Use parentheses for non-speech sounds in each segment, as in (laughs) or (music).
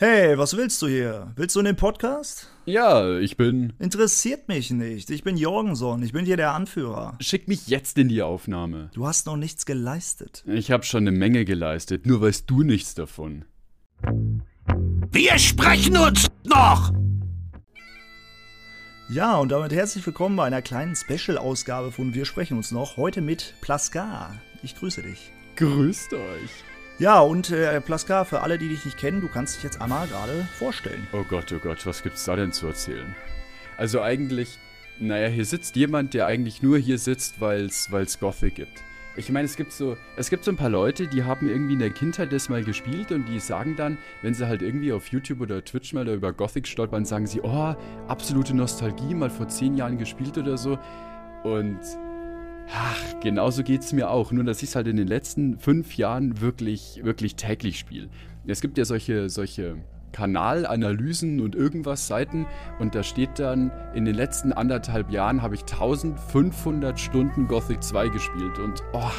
Hey, was willst du hier? Willst du in den Podcast? Ja, ich bin. Interessiert mich nicht. Ich bin Jorgenson. Ich bin hier der Anführer. Schick mich jetzt in die Aufnahme. Du hast noch nichts geleistet. Ich habe schon eine Menge geleistet, nur weißt du nichts davon. Wir sprechen uns noch! Ja, und damit herzlich willkommen bei einer kleinen Special-Ausgabe von Wir sprechen uns noch. Heute mit Plaskar. Ich grüße dich. Grüßt euch. Ja, und äh, Plaska, für alle, die dich nicht kennen, du kannst dich jetzt einmal gerade vorstellen. Oh Gott, oh Gott, was gibt's da denn zu erzählen? Also eigentlich, naja, hier sitzt jemand, der eigentlich nur hier sitzt, weil's, weil's Gothic gibt. Ich meine, es gibt so, es gibt so ein paar Leute, die haben irgendwie in der Kindheit das mal gespielt und die sagen dann, wenn sie halt irgendwie auf YouTube oder Twitch mal über Gothic stolpern, sagen sie, oh, absolute Nostalgie, mal vor zehn Jahren gespielt oder so. Und Ach, genauso geht es mir auch. Nur, dass ich es halt in den letzten fünf Jahren wirklich, wirklich täglich spiele. Es gibt ja solche, solche Kanalanalysen und irgendwas Seiten und da steht dann, in den letzten anderthalb Jahren habe ich 1500 Stunden Gothic 2 gespielt und oh,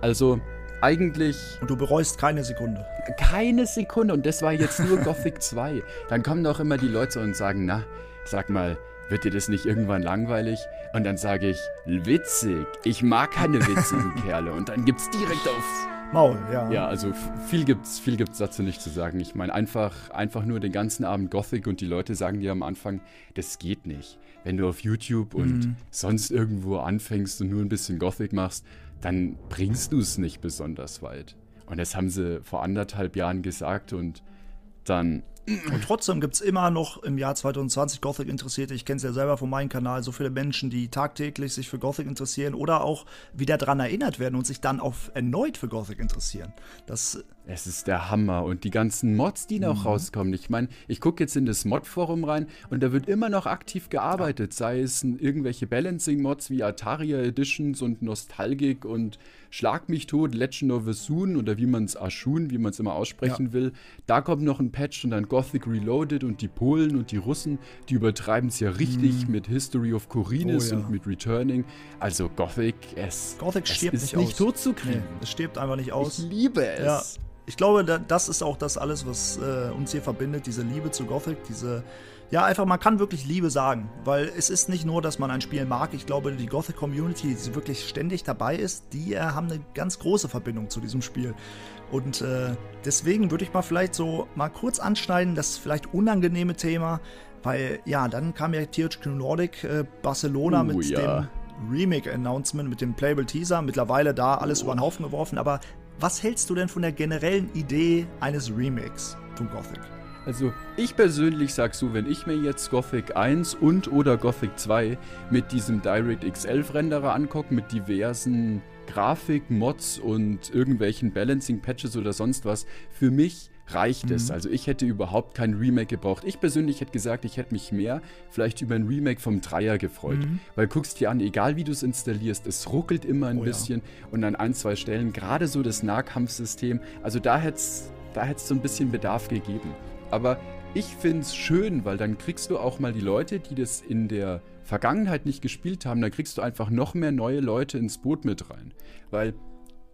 also eigentlich. Und du bereust keine Sekunde. Keine Sekunde und das war jetzt nur (laughs) Gothic 2. Dann kommen doch immer die Leute und sagen, na, sag mal, wird dir das nicht irgendwann langweilig? Und dann sage ich, witzig, ich mag keine witzigen (laughs) Kerle. Und dann gibt's direkt aufs Maul, ja. Ja, also viel gibt's, viel gibt's dazu nicht zu sagen. Ich meine, einfach, einfach nur den ganzen Abend Gothic und die Leute sagen dir am Anfang, das geht nicht. Wenn du auf YouTube und mhm. sonst irgendwo anfängst und nur ein bisschen Gothic machst, dann bringst du es nicht besonders weit. Und das haben sie vor anderthalb Jahren gesagt und dann und trotzdem gibt es immer noch im Jahr 2020 Gothic Interessierte. Ich kenne es ja selber von meinem Kanal, so viele Menschen, die tagtäglich sich für Gothic interessieren oder auch wieder daran erinnert werden und sich dann auch erneut für Gothic interessieren. Das es ist der Hammer und die ganzen Mods, die noch mhm. rauskommen. Ich meine, ich gucke jetzt in das Mod-Forum rein und da wird immer noch aktiv gearbeitet, sei es irgendwelche Balancing-Mods wie Ataria Editions und Nostalgic und Schlag mich tot, Legend of Asun oder wie man es Ashun, wie man es immer aussprechen ja. will. Da kommt noch ein Patch und dann Gothic Reloaded und die Polen und die Russen, die übertreiben es ja richtig mhm. mit History of Corines oh, ja. und mit Returning. Also Gothic, es, Gothic es stirbt ist nicht, nicht tot zu kriegen. Nee, es stirbt einfach nicht aus. Ich liebe es. Ja. Ich glaube, das ist auch das alles, was äh, uns hier verbindet, diese Liebe zu Gothic, diese ja, einfach, man kann wirklich Liebe sagen, weil es ist nicht nur, dass man ein Spiel mag. Ich glaube, die Gothic Community, die wirklich ständig dabei ist, die äh, haben eine ganz große Verbindung zu diesem Spiel. Und äh, deswegen würde ich mal vielleicht so mal kurz anschneiden, das vielleicht unangenehme Thema, weil ja, dann kam ja THQ Nordic äh, Barcelona uh, mit ja. dem Remake-Announcement, mit dem Playable Teaser. Mittlerweile da alles oh. über den Haufen geworfen, aber was hältst du denn von der generellen Idee eines Remakes von Gothic? Also ich persönlich sag so, wenn ich mir jetzt Gothic 1 und oder Gothic 2 mit diesem DirectX 11 Renderer angucke, mit diversen Grafik, Mods und irgendwelchen Balancing-Patches oder sonst was, für mich reicht mhm. es. Also ich hätte überhaupt kein Remake gebraucht. Ich persönlich hätte gesagt, ich hätte mich mehr vielleicht über ein Remake vom Dreier gefreut. Mhm. Weil guckst dir an, egal wie du es installierst, es ruckelt immer ein oh, bisschen ja. und an ein, zwei Stellen, gerade so das Nahkampfsystem, also da hätte es da so ein bisschen Bedarf gegeben. Aber ich finde es schön, weil dann kriegst du auch mal die Leute, die das in der Vergangenheit nicht gespielt haben, dann kriegst du einfach noch mehr neue Leute ins Boot mit rein. Weil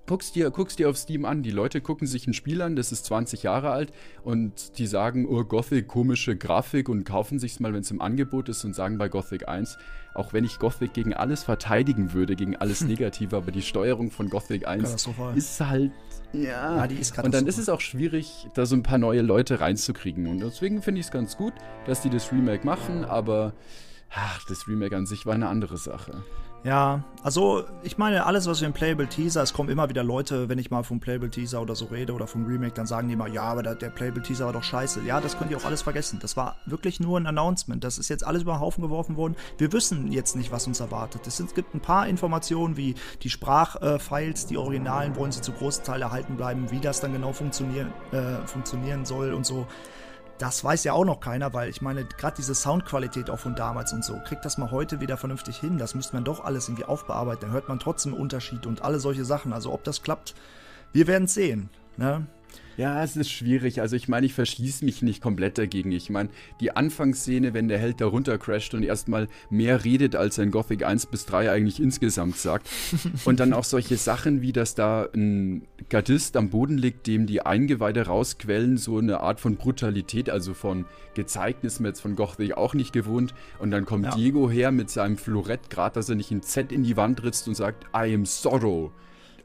guckst dir, guckst dir auf Steam an, die Leute gucken sich ein Spiel an, das ist 20 Jahre alt und die sagen, oh Gothic, komische Grafik und kaufen sich's mal, wenn es im Angebot ist und sagen bei Gothic 1, auch wenn ich Gothic gegen alles verteidigen würde, gegen alles Negative, aber die Steuerung von Gothic 1 ist halt, ja, ja die ist und dann ist es auch schwierig, da so ein paar neue Leute reinzukriegen. Und deswegen finde ich es ganz gut, dass die das Remake machen, aber ach, das Remake an sich war eine andere Sache. Ja, also ich meine, alles, was wir im Playable Teaser, es kommen immer wieder Leute, wenn ich mal vom Playable Teaser oder so rede oder vom Remake, dann sagen die immer, ja, aber der, der Playable Teaser war doch scheiße. Ja, das könnt ihr auch alles vergessen. Das war wirklich nur ein Announcement. Das ist jetzt alles über den Haufen geworfen worden. Wir wissen jetzt nicht, was uns erwartet. Es gibt ein paar Informationen, wie die Sprachfiles, die Originalen wollen sie zu großen Teil erhalten bleiben, wie das dann genau funktionieren, äh, funktionieren soll und so das weiß ja auch noch keiner, weil ich meine, gerade diese Soundqualität auch von damals und so, kriegt das mal heute wieder vernünftig hin. Das müsste man doch alles irgendwie aufbearbeiten. Dann hört man trotzdem Unterschied und alle solche Sachen. Also ob das klappt, wir werden es sehen. Ne? Ja, es ist schwierig. Also ich meine, ich verschließe mich nicht komplett dagegen. Ich meine, die Anfangsszene, wenn der Held da runter crasht und erstmal mehr redet, als er in Gothic 1 bis 3 eigentlich insgesamt sagt. (laughs) und dann auch solche Sachen wie, dass da ein Gardist am Boden liegt, dem die Eingeweide rausquellen, so eine Art von Brutalität, also von gezeigt ist mir jetzt von Gothic auch nicht gewohnt. Und dann kommt ja. Diego her mit seinem Florett, gerade dass er nicht ein Z in die Wand ritzt und sagt, I am sorrow.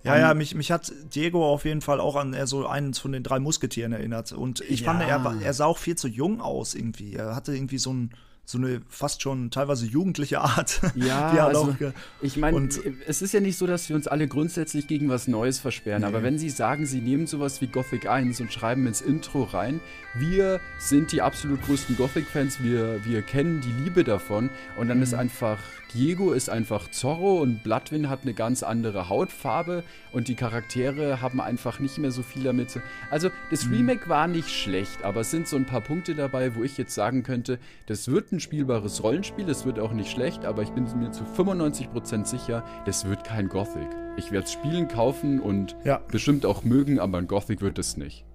Ja, ja, mich, mich hat Diego auf jeden Fall auch an er so einen von den drei Musketieren erinnert. Und ich ja. fand, er, er sah auch viel zu jung aus irgendwie. Er hatte irgendwie so ein so eine fast schon teilweise jugendliche Art. (laughs) Ja, also, ich meine, es ist ja nicht so, dass wir uns alle grundsätzlich gegen was Neues versperren, nee. aber wenn Sie sagen, Sie nehmen sowas wie Gothic 1 und schreiben ins Intro rein, wir sind die absolut größten Gothic-Fans, wir, wir kennen die Liebe davon und dann mhm. ist einfach Diego ist einfach Zorro und Bloodwin hat eine ganz andere Hautfarbe und die Charaktere haben einfach nicht mehr so viel damit. Also das mhm. Remake war nicht schlecht, aber es sind so ein paar Punkte dabei, wo ich jetzt sagen könnte, das wird ein spielbares Rollenspiel, das wird auch nicht schlecht, aber ich bin mir zu 95% sicher, das wird kein Gothic. Ich werde es spielen, kaufen und ja. bestimmt auch mögen, aber ein Gothic wird es nicht.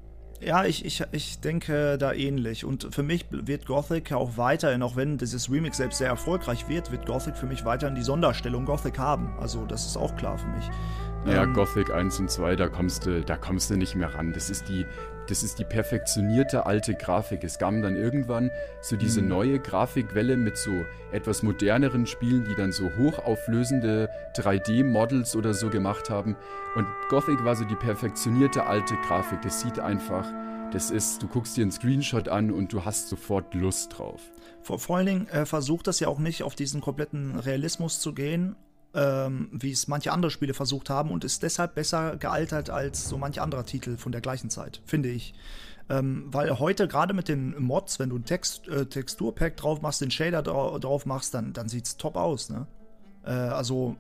Ja, ich, ich, ich denke da ähnlich. Und für mich wird Gothic auch weiterhin, auch wenn dieses Remix selbst sehr erfolgreich wird, wird Gothic für mich weiterhin die Sonderstellung Gothic haben. Also das ist auch klar für mich. Ja, ähm, Gothic 1 und 2, da kommst du, da kommst du nicht mehr ran. Das ist die, das ist die perfektionierte alte Grafik. Es kam dann irgendwann so diese mhm. neue Grafikwelle mit so etwas moderneren Spielen, die dann so hochauflösende 3D-Models oder so gemacht haben. Und Gothic war so die perfektionierte alte Grafik. Das sieht einfach, das ist, du guckst dir einen Screenshot an und du hast sofort Lust drauf. Vor, vor allen Dingen äh, versucht das ja auch nicht auf diesen kompletten Realismus zu gehen, ähm, wie es manche andere Spiele versucht haben und ist deshalb besser gealtert als so manch anderer Titel von der gleichen Zeit, finde ich. Ähm, weil heute gerade mit den Mods, wenn du ein Text, äh, Texturpack drauf machst, den Shader drauf machst, dann, dann sieht es top aus. Ne? Äh, also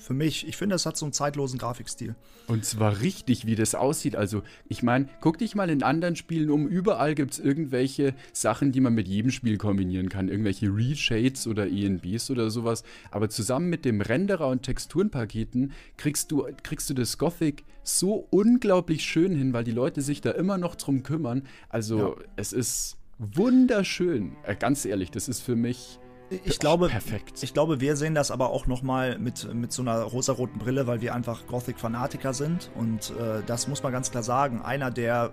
für mich. Ich finde, es hat so einen zeitlosen Grafikstil. Und zwar richtig, wie das aussieht. Also, ich meine, guck dich mal in anderen Spielen um. Überall gibt es irgendwelche Sachen, die man mit jedem Spiel kombinieren kann. Irgendwelche Reshades oder ENBs oder sowas. Aber zusammen mit dem Renderer und Texturenpaketen kriegst du, kriegst du das Gothic so unglaublich schön hin, weil die Leute sich da immer noch drum kümmern. Also, ja. es ist wunderschön. Äh, ganz ehrlich, das ist für mich ich glaube, perfekt. Ich glaube, wir sehen das aber auch nochmal mit, mit so einer rosaroten Brille, weil wir einfach Gothic-Fanatiker sind. Und äh, das muss man ganz klar sagen. Einer, der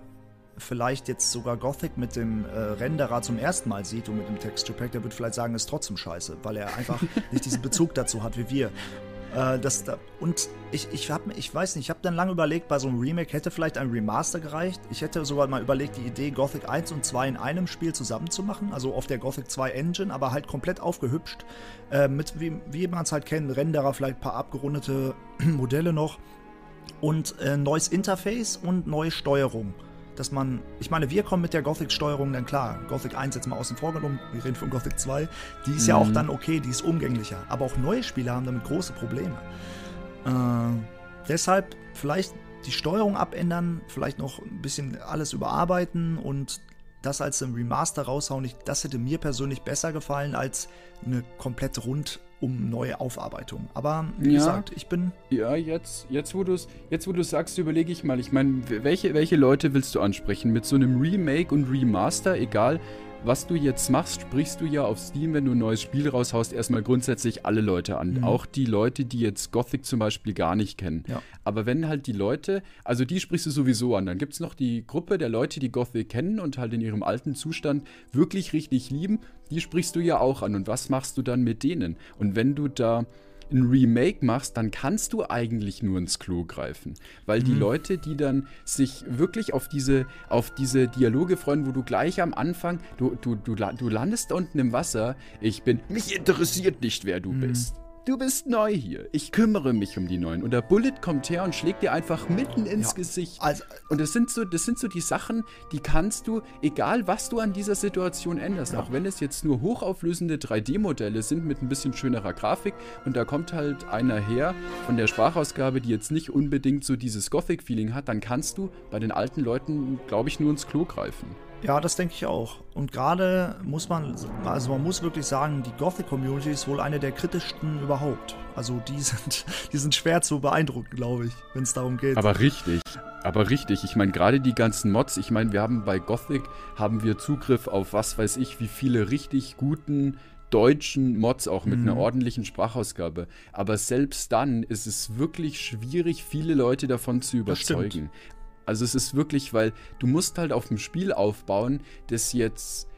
vielleicht jetzt sogar Gothic mit dem äh, Renderer zum ersten Mal sieht und mit dem Texture Pack, der wird vielleicht sagen, ist trotzdem scheiße, weil er einfach (laughs) nicht diesen Bezug dazu hat wie wir. Äh, das da, und ich, ich, hab, ich weiß nicht, ich habe dann lange überlegt, bei so einem Remake hätte vielleicht ein Remaster gereicht. Ich hätte sogar mal überlegt, die Idee Gothic 1 und 2 in einem Spiel zusammenzumachen, also auf der Gothic 2 Engine, aber halt komplett aufgehübscht. Äh, mit, wie, wie man es halt kennt, Renderer, vielleicht ein paar abgerundete (clears throat) Modelle noch und äh, neues Interface und neue Steuerung dass man, ich meine, wir kommen mit der Gothic-Steuerung dann klar. Gothic 1 jetzt mal außen vor genommen, wir reden von Gothic 2. Die ist mhm. ja auch mhm. dann okay, die ist umgänglicher. Aber auch neue Spieler haben damit große Probleme. Äh, deshalb vielleicht die Steuerung abändern, vielleicht noch ein bisschen alles überarbeiten und das als ein Remaster raushauen. Ich, das hätte mir persönlich besser gefallen als eine komplett rund um neue Aufarbeitung. Aber wie ja, gesagt, ich bin. Ja, jetzt, jetzt wo du es jetzt, wo sagst, überlege ich mal. Ich meine, welche, welche Leute willst du ansprechen? Mit so einem Remake und Remaster, egal was du jetzt machst, sprichst du ja auf Steam, wenn du ein neues Spiel raushaust, erstmal grundsätzlich alle Leute an. Mhm. Auch die Leute, die jetzt Gothic zum Beispiel gar nicht kennen. Ja. Aber wenn halt die Leute, also die sprichst du sowieso an, dann gibt es noch die Gruppe der Leute, die Gothic kennen und halt in ihrem alten Zustand wirklich richtig lieben, die sprichst du ja auch an. Und was machst du dann mit denen? Und wenn du da ein Remake machst, dann kannst du eigentlich nur ins Klo greifen. Weil mhm. die Leute, die dann sich wirklich auf diese, auf diese Dialoge freuen, wo du gleich am Anfang, du, du, du, du landest da unten im Wasser, ich bin, mich interessiert nicht, wer du mhm. bist. Du bist neu hier. Ich kümmere mich um die Neuen. Und der Bullet kommt her und schlägt dir einfach mitten ins ja, Gesicht. Also, und das sind, so, das sind so die Sachen, die kannst du, egal was du an dieser Situation änderst, ja. auch wenn es jetzt nur hochauflösende 3D-Modelle sind mit ein bisschen schönerer Grafik und da kommt halt einer her von der Sprachausgabe, die jetzt nicht unbedingt so dieses Gothic-Feeling hat, dann kannst du bei den alten Leuten, glaube ich, nur ins Klo greifen. Ja, das denke ich auch. Und gerade muss man, also man muss wirklich sagen, die Gothic-Community ist wohl eine der kritischsten überhaupt. Also die sind, (laughs) die sind schwer zu beeindrucken, glaube ich, wenn es darum geht. Aber richtig, aber richtig. Ich meine, gerade die ganzen Mods, ich meine, wir haben bei Gothic, haben wir Zugriff auf was weiß ich, wie viele richtig guten deutschen Mods auch mit mhm. einer ordentlichen Sprachausgabe. Aber selbst dann ist es wirklich schwierig, viele Leute davon zu überzeugen. Also es ist wirklich, weil du musst halt auf dem Spiel aufbauen, das jetzt.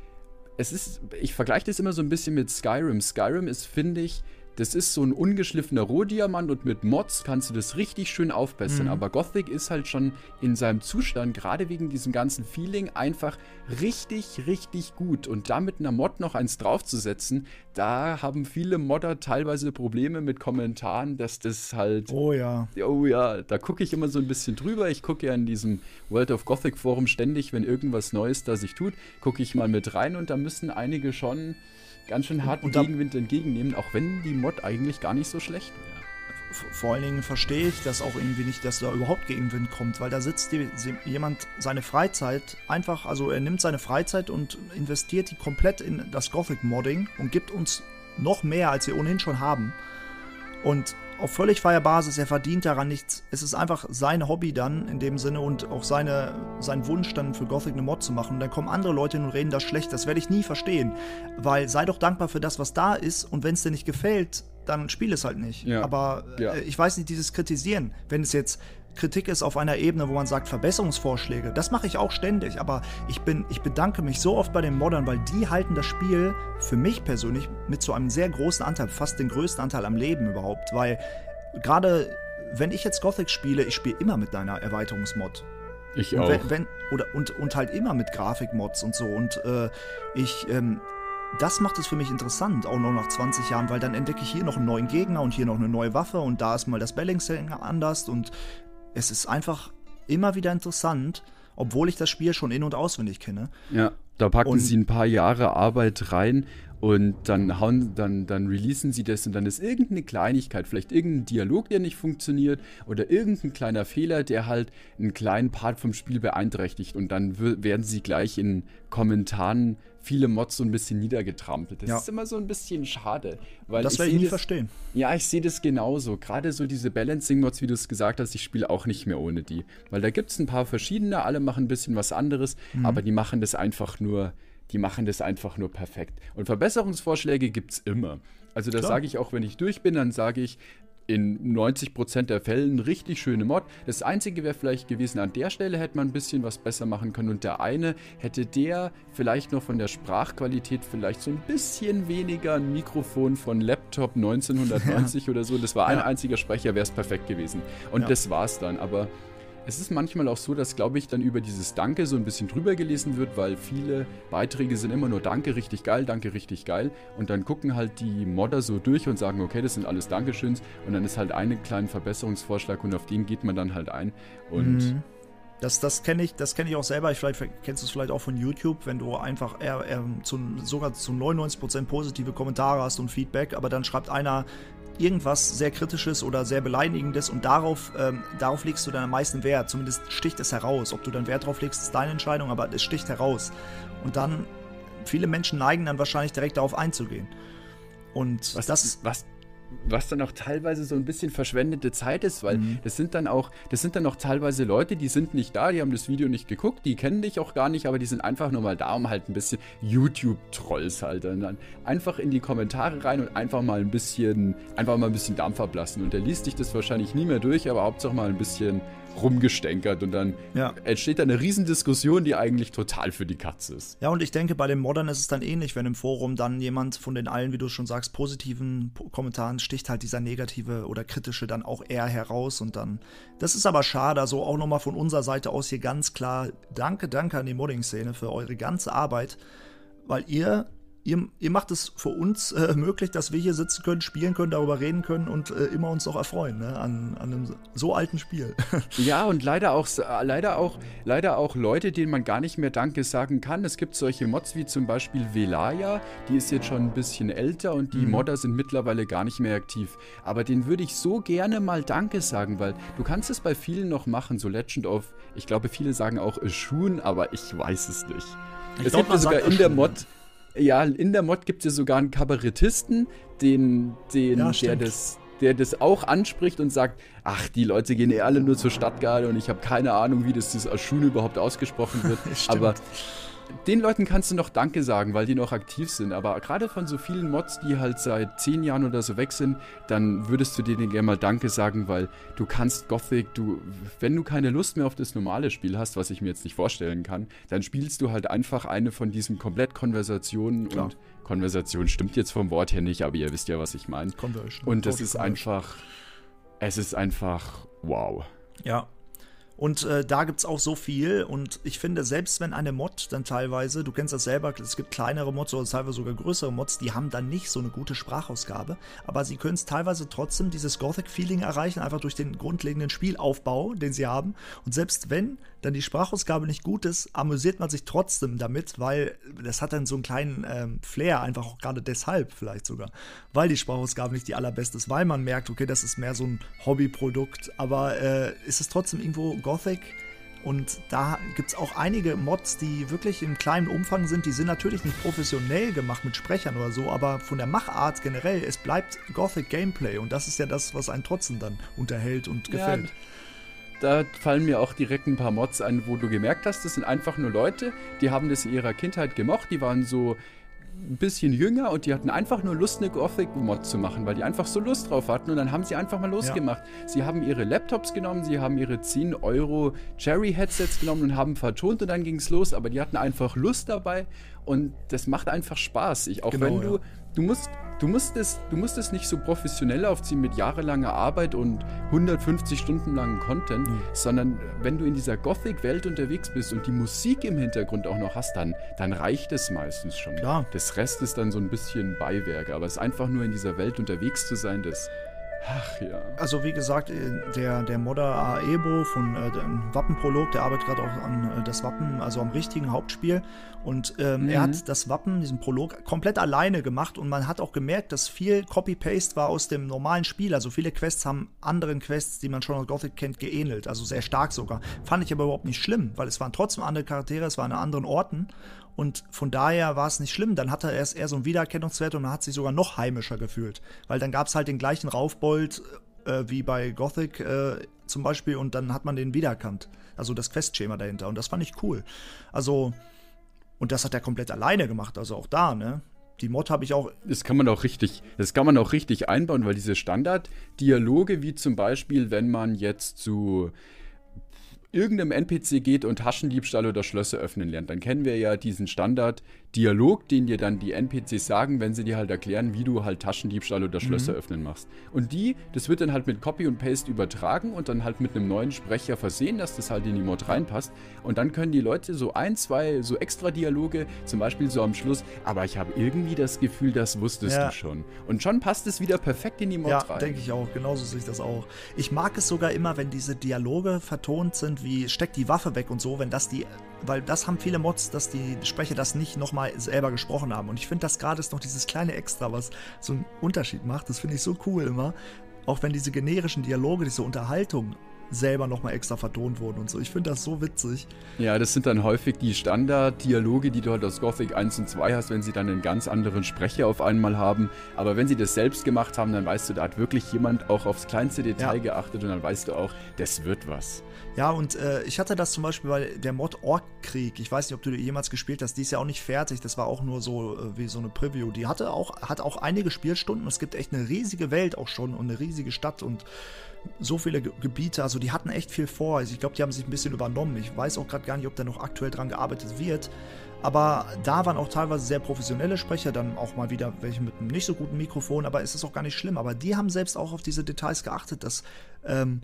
Es ist, ich vergleiche das immer so ein bisschen mit Skyrim. Skyrim ist, finde ich, das ist so ein ungeschliffener Rohdiamant und mit Mods kannst du das richtig schön aufbessern. Mhm. Aber Gothic ist halt schon in seinem Zustand, gerade wegen diesem ganzen Feeling, einfach richtig, richtig gut. Und da mit einer Mod noch eins draufzusetzen, da haben viele Modder teilweise Probleme mit Kommentaren, dass das halt. Oh ja. Oh ja, da gucke ich immer so ein bisschen drüber. Ich gucke ja in diesem World of Gothic Forum ständig, wenn irgendwas Neues da sich tut, gucke ich mal mit rein und da müssen einige schon ganz schön harten Gegenwind entgegennehmen, auch wenn die Mod eigentlich gar nicht so schlecht wäre. Vor allen Dingen verstehe ich das auch irgendwie nicht, dass da überhaupt Gegenwind kommt, weil da sitzt die, jemand seine Freizeit einfach, also er nimmt seine Freizeit und investiert die komplett in das Gothic-Modding und gibt uns noch mehr, als wir ohnehin schon haben. Und auf völlig freier Basis, er verdient daran nichts. Es ist einfach sein Hobby dann in dem Sinne und auch seine, sein Wunsch dann für Gothic eine Mod zu machen. Und dann kommen andere Leute hin und reden das schlecht. Das werde ich nie verstehen. Weil sei doch dankbar für das, was da ist und wenn es dir nicht gefällt, dann spiel es halt nicht. Ja. Aber ja. Äh, ich weiß nicht, dieses Kritisieren, wenn es jetzt Kritik ist auf einer Ebene, wo man sagt Verbesserungsvorschläge. Das mache ich auch ständig, aber ich, bin, ich bedanke mich so oft bei den Modern, weil die halten das Spiel für mich persönlich mit so einem sehr großen Anteil, fast den größten Anteil am Leben überhaupt, weil gerade wenn ich jetzt Gothic spiele, ich spiele immer mit deiner Erweiterungsmod. Ich auch. Wenn, wenn, oder, und, und halt immer mit Grafikmods und so. Und äh, ich, ähm, das macht es für mich interessant, auch noch nach 20 Jahren, weil dann entdecke ich hier noch einen neuen Gegner und hier noch eine neue Waffe und da ist mal das Balancing anders und es ist einfach immer wieder interessant, obwohl ich das Spiel schon in- und auswendig kenne. Ja, da packen und sie ein paar Jahre Arbeit rein und dann hauen, dann, dann releasen sie das und dann ist irgendeine Kleinigkeit, vielleicht irgendein Dialog, der nicht funktioniert oder irgendein kleiner Fehler, der halt einen kleinen Part vom Spiel beeinträchtigt und dann werden sie gleich in Kommentaren viele Mods so ein bisschen niedergetrampelt. Das ja. ist immer so ein bisschen schade. Weil das werde ich nie das, verstehen. Ja, ich sehe das genauso. Gerade so diese Balancing-Mods, wie du es gesagt hast, ich spiele auch nicht mehr ohne die. Weil da gibt es ein paar verschiedene, alle machen ein bisschen was anderes, mhm. aber die machen das einfach nur, die machen das einfach nur perfekt. Und Verbesserungsvorschläge gibt es immer. Also das sage ich auch, wenn ich durch bin, dann sage ich, in 90% der Fällen richtig schöne Mod. Das einzige wäre vielleicht gewesen, an der Stelle hätte man ein bisschen was besser machen können und der eine hätte der vielleicht noch von der Sprachqualität vielleicht so ein bisschen weniger ein Mikrofon von Laptop 1990 (laughs) ja. oder so. Das war ein einziger Sprecher, wäre es perfekt gewesen. Und ja. das war's dann. Aber es ist manchmal auch so, dass, glaube ich, dann über dieses Danke so ein bisschen drüber gelesen wird, weil viele Beiträge sind immer nur Danke, richtig geil, Danke, richtig geil. Und dann gucken halt die Modder so durch und sagen, okay, das sind alles Dankeschöns. Und dann ist halt ein kleiner Verbesserungsvorschlag und auf den geht man dann halt ein. Und. Mhm. Das, das kenne ich, kenn ich auch selber. Ich vielleicht, kennst du es vielleicht auch von YouTube, wenn du einfach eher, eher zu, sogar zu 99% positive Kommentare hast und Feedback, aber dann schreibt einer, irgendwas sehr Kritisches oder sehr Beleidigendes und darauf, ähm, darauf legst du dann am meisten Wert. Zumindest sticht es heraus. Ob du dann Wert drauf legst, ist deine Entscheidung, aber es sticht heraus. Und dann, viele Menschen neigen dann wahrscheinlich direkt darauf einzugehen. Und was, das. Was, was dann auch teilweise so ein bisschen verschwendete Zeit ist, weil mhm. das sind dann auch, das sind dann auch teilweise Leute, die sind nicht da, die haben das Video nicht geguckt, die kennen dich auch gar nicht, aber die sind einfach nur mal da, um halt ein bisschen YouTube-Trolls halt und dann einfach in die Kommentare rein und einfach mal ein bisschen, einfach mal ein bisschen Dampf ablassen. Und der liest dich das wahrscheinlich nie mehr durch, aber Hauptsache mal ein bisschen rumgestänkert und dann ja. entsteht da eine Riesendiskussion, die eigentlich total für die Katze ist. Ja, und ich denke, bei den Modern ist es dann ähnlich, wenn im Forum dann jemand von den allen, wie du schon sagst, positiven Kommentaren sticht halt dieser negative oder kritische dann auch eher heraus und dann, das ist aber schade, also auch nochmal von unserer Seite aus hier ganz klar, danke, danke an die Modding-Szene für eure ganze Arbeit, weil ihr ihr, ihr macht es für uns äh, möglich, dass wir hier sitzen können, spielen können, darüber reden können und äh, immer uns auch erfreuen ne? an, an einem so alten Spiel. (laughs) ja, und leider auch, leider, auch, leider auch Leute, denen man gar nicht mehr Danke sagen kann. Es gibt solche Mods wie zum Beispiel Velaya, die ist jetzt schon ein bisschen älter und die mhm. Modder sind mittlerweile gar nicht mehr aktiv. Aber den würde ich so gerne mal Danke sagen, weil du kannst es bei vielen noch machen, so Legend of, ich glaube, viele sagen auch Shun, aber ich weiß es nicht. Ich es glaub, gibt sogar in der Mod ja, in der Mod gibt es ja sogar einen Kabarettisten, den, den, ja, der das der das auch anspricht und sagt, ach, die Leute gehen eh alle nur zur Stadtgarde und ich habe keine Ahnung, wie das, das Aschun überhaupt ausgesprochen wird. (laughs) Aber den Leuten kannst du noch Danke sagen, weil die noch aktiv sind. Aber gerade von so vielen Mods, die halt seit zehn Jahren oder so weg sind, dann würdest du denen gerne mal Danke sagen, weil du kannst Gothic, du, wenn du keine Lust mehr auf das normale Spiel hast, was ich mir jetzt nicht vorstellen kann, dann spielst du halt einfach eine von diesen komplett Konversationen Klar. und Konversation stimmt jetzt vom Wort her nicht, aber ihr wisst ja, was ich meine. Und es ist einfach, es ist einfach wow. Ja, und äh, da gibt es auch so viel. Und ich finde, selbst wenn eine Mod dann teilweise, du kennst das selber, es gibt kleinere Mods oder teilweise sogar größere Mods, die haben dann nicht so eine gute Sprachausgabe. Aber sie können es teilweise trotzdem dieses Gothic-Feeling erreichen, einfach durch den grundlegenden Spielaufbau, den sie haben. Und selbst wenn dann die Sprachausgabe nicht gut ist, amüsiert man sich trotzdem damit, weil das hat dann so einen kleinen ähm, Flair, einfach auch gerade deshalb vielleicht sogar, weil die Sprachausgabe nicht die allerbeste ist, weil man merkt, okay, das ist mehr so ein Hobbyprodukt, aber äh, ist es trotzdem irgendwo Gothic? Und da gibt es auch einige Mods, die wirklich im kleinen Umfang sind. Die sind natürlich nicht professionell gemacht mit Sprechern oder so, aber von der Machart generell, es bleibt Gothic Gameplay. Und das ist ja das, was einen trotzdem dann unterhält und gefällt. Ja, da fallen mir auch direkt ein paar Mods ein, wo du gemerkt hast, das sind einfach nur Leute, die haben das in ihrer Kindheit gemocht, die waren so ein bisschen jünger und die hatten einfach nur Lust, eine Gothic-Mod zu machen, weil die einfach so Lust drauf hatten und dann haben sie einfach mal losgemacht. Ja. Sie haben ihre Laptops genommen, sie haben ihre 10 Euro Cherry-Headsets genommen und haben vertont und dann ging es los, aber die hatten einfach Lust dabei und das macht einfach Spaß. Ich, auch genau, wenn du, ja. du musst Du musst, es, du musst es nicht so professionell aufziehen mit jahrelanger Arbeit und 150 Stunden langen Content, mhm. sondern wenn du in dieser Gothic-Welt unterwegs bist und die Musik im Hintergrund auch noch hast, dann, dann reicht es meistens schon. Klar. Das Rest ist dann so ein bisschen Beiwerk, aber es ist einfach nur in dieser Welt unterwegs zu sein, das Ach ja. Also wie gesagt, äh, der, der Modder Aebo von äh, Wappenprolog, der arbeitet gerade auch an äh, das Wappen, also am richtigen Hauptspiel. Und ähm, mhm. er hat das Wappen, diesen Prolog, komplett alleine gemacht und man hat auch gemerkt, dass viel Copy-Paste war aus dem normalen Spiel. Also viele Quests haben anderen Quests, die man schon aus Gothic kennt, geähnelt. Also sehr stark sogar. Fand ich aber überhaupt nicht schlimm, weil es waren trotzdem andere Charaktere, es waren an anderen Orten. Und von daher war es nicht schlimm. Dann hatte er erst eher so einen Wiedererkennungswert und man hat sich sogar noch heimischer gefühlt. Weil dann gab es halt den gleichen Raufbold äh, wie bei Gothic äh, zum Beispiel und dann hat man den wiedererkannt. Also das Questschema dahinter. Und das fand ich cool. Also, und das hat er komplett alleine gemacht. Also auch da, ne? Die Mod habe ich auch. Das kann man auch richtig, das kann man auch richtig einbauen, weil diese Standarddialoge, wie zum Beispiel, wenn man jetzt zu irgendeinem NPC geht und Taschendiebstahl oder Schlösser öffnen lernt, dann kennen wir ja diesen Standard-Dialog, den dir dann die NPCs sagen, wenn sie dir halt erklären, wie du halt Taschendiebstahl oder Schlösser mhm. öffnen machst. Und die, das wird dann halt mit Copy und Paste übertragen und dann halt mit einem neuen Sprecher versehen, dass das halt in die Mod reinpasst. Und dann können die Leute so ein, zwei, so extra Dialoge, zum Beispiel so am Schluss, aber ich habe irgendwie das Gefühl, das wusstest ja. du schon. Und schon passt es wieder perfekt in die Mod ja, rein. Ja, denke ich auch. Genauso sehe ich das auch. Ich mag es sogar immer, wenn diese Dialoge vertont sind, wie steckt die Waffe weg und so, wenn das die, weil das haben viele Mods, dass die Sprecher das nicht nochmal selber gesprochen haben. Und ich finde, das gerade ist noch dieses kleine Extra, was so einen Unterschied macht. Das finde ich so cool immer. Auch wenn diese generischen Dialoge, diese Unterhaltung selber nochmal extra vertont wurden und so. Ich finde das so witzig. Ja, das sind dann häufig die Standard-Dialoge, die du halt aus Gothic 1 und 2 hast, wenn sie dann einen ganz anderen Sprecher auf einmal haben. Aber wenn sie das selbst gemacht haben, dann weißt du, da hat wirklich jemand auch aufs kleinste Detail ja. geachtet und dann weißt du auch, das wird was. Ja, und äh, ich hatte das zum Beispiel bei der Mod Ork-Krieg. Ich weiß nicht, ob du jemals gespielt hast. Die ist ja auch nicht fertig. Das war auch nur so äh, wie so eine Preview. Die hatte auch, hat auch einige Spielstunden. Es gibt echt eine riesige Welt auch schon und eine riesige Stadt und so viele Ge Gebiete. Also die hatten echt viel vor. Also ich glaube, die haben sich ein bisschen übernommen. Ich weiß auch gerade gar nicht, ob da noch aktuell dran gearbeitet wird. Aber da waren auch teilweise sehr professionelle Sprecher, dann auch mal wieder welche mit einem nicht so guten Mikrofon, aber es ist auch gar nicht schlimm. Aber die haben selbst auch auf diese Details geachtet, dass ähm,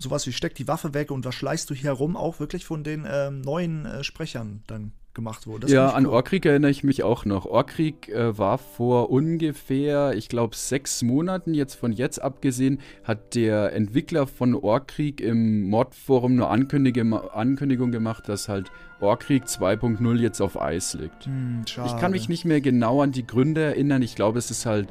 sowas wie steck die Waffe weg und was schleichst du hier herum auch wirklich von den ähm, neuen äh, Sprechern dann gemacht wurde. Das ja, cool. an Orkrieg erinnere ich mich auch noch. Orkrieg äh, war vor ungefähr, ich glaube, sechs Monaten, jetzt von jetzt abgesehen, hat der Entwickler von Orkrieg im Mod-Forum eine Ankündigung, Ankündigung gemacht, dass halt Orkrieg 2.0 jetzt auf Eis liegt. Hm, ich kann mich nicht mehr genau an die Gründe erinnern. Ich glaube, es ist halt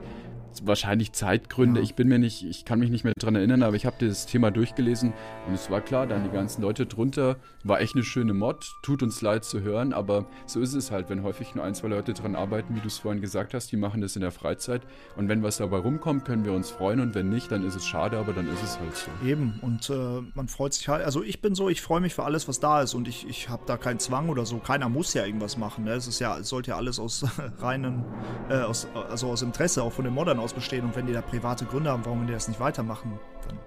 wahrscheinlich Zeitgründe. Ja. Ich bin mir nicht, ich kann mich nicht mehr dran erinnern, aber ich habe das Thema durchgelesen und es war klar, dann die ganzen Leute drunter. War echt eine schöne Mod. Tut uns leid zu hören, aber so ist es halt, wenn häufig nur ein, zwei Leute dran arbeiten, wie du es vorhin gesagt hast, die machen das in der Freizeit. Und wenn was dabei rumkommt, können wir uns freuen und wenn nicht, dann ist es schade, aber dann ist es halt so. Eben, und äh, man freut sich halt. Also ich bin so, ich freue mich für alles, was da ist und ich, ich habe da keinen Zwang oder so. Keiner muss ja irgendwas machen. Ne? Es ist ja, es sollte ja alles aus (laughs) reinen, äh, aus, also aus Interesse auch von den Modern aus bestehen und wenn die da private Gründe haben, warum die das nicht weitermachen, dann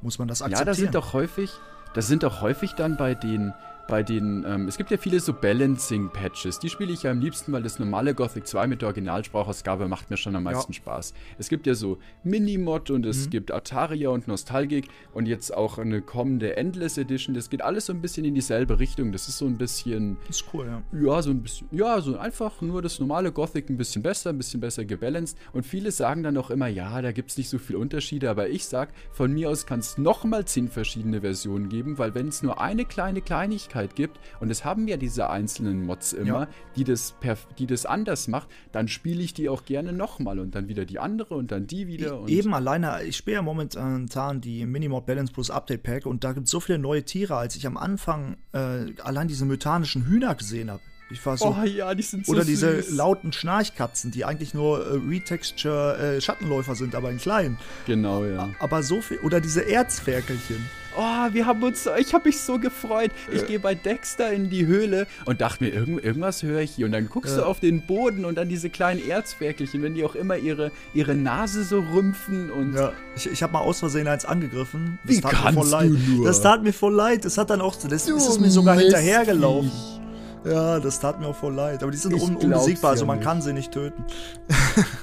muss man das akzeptieren. Ja, das sind doch häufig, das sind doch häufig dann bei den bei den, ähm, es gibt ja viele so Balancing-Patches. Die spiele ich ja am liebsten, weil das normale Gothic 2 mit der Originalsprachausgabe macht mir schon am meisten ja. Spaß. Es gibt ja so Minimod und es mhm. gibt Ataria und Nostalgic und jetzt auch eine kommende Endless Edition. Das geht alles so ein bisschen in dieselbe Richtung. Das ist so ein bisschen. Das ist cool, ja. Ja, so ein bisschen. Ja, so einfach nur das normale Gothic ein bisschen besser, ein bisschen besser gebalanced. Und viele sagen dann auch immer, ja, da gibt es nicht so viele Unterschiede. Aber ich sag, von mir aus kann es nochmal zehn verschiedene Versionen geben, weil wenn es nur eine kleine Kleinigkeit Möglichkeit gibt, und es haben ja diese einzelnen Mods immer, ja. die, das die das anders macht, dann spiele ich die auch gerne nochmal und dann wieder die andere und dann die wieder. E eben alleine, ich spiele ja momentan die Minimod Balance Plus Update Pack und da gibt es so viele neue Tiere, als ich am Anfang äh, allein diese mythanischen Hühner gesehen habe. Ich war so. Oh ja, die sind so Oder diese süß. lauten Schnarchkatzen, die eigentlich nur äh, Retexture äh, Schattenläufer sind, aber in klein. Genau, ja. Aber so viel. Oder diese Erzferkelchen. Oh, wir haben uns, ich habe mich so gefreut. Ich äh. gehe bei Dexter in die Höhle und dachte mir, irgend, irgendwas höre ich hier. Und dann guckst äh. du auf den Boden und dann diese kleinen Erzferkelchen, wenn die auch immer ihre, ihre Nase so rümpfen und. Ja, ich, ich habe mal aus Versehen eins angegriffen. Das Wie tat kannst mir voll leid. Du nur? Das tat mir voll leid. Das hat dann auch, das du ist mir sogar hinterhergelaufen. Ja, das tat mir auch voll leid. Aber die sind un unbesiegbar, also man nicht. kann sie nicht töten.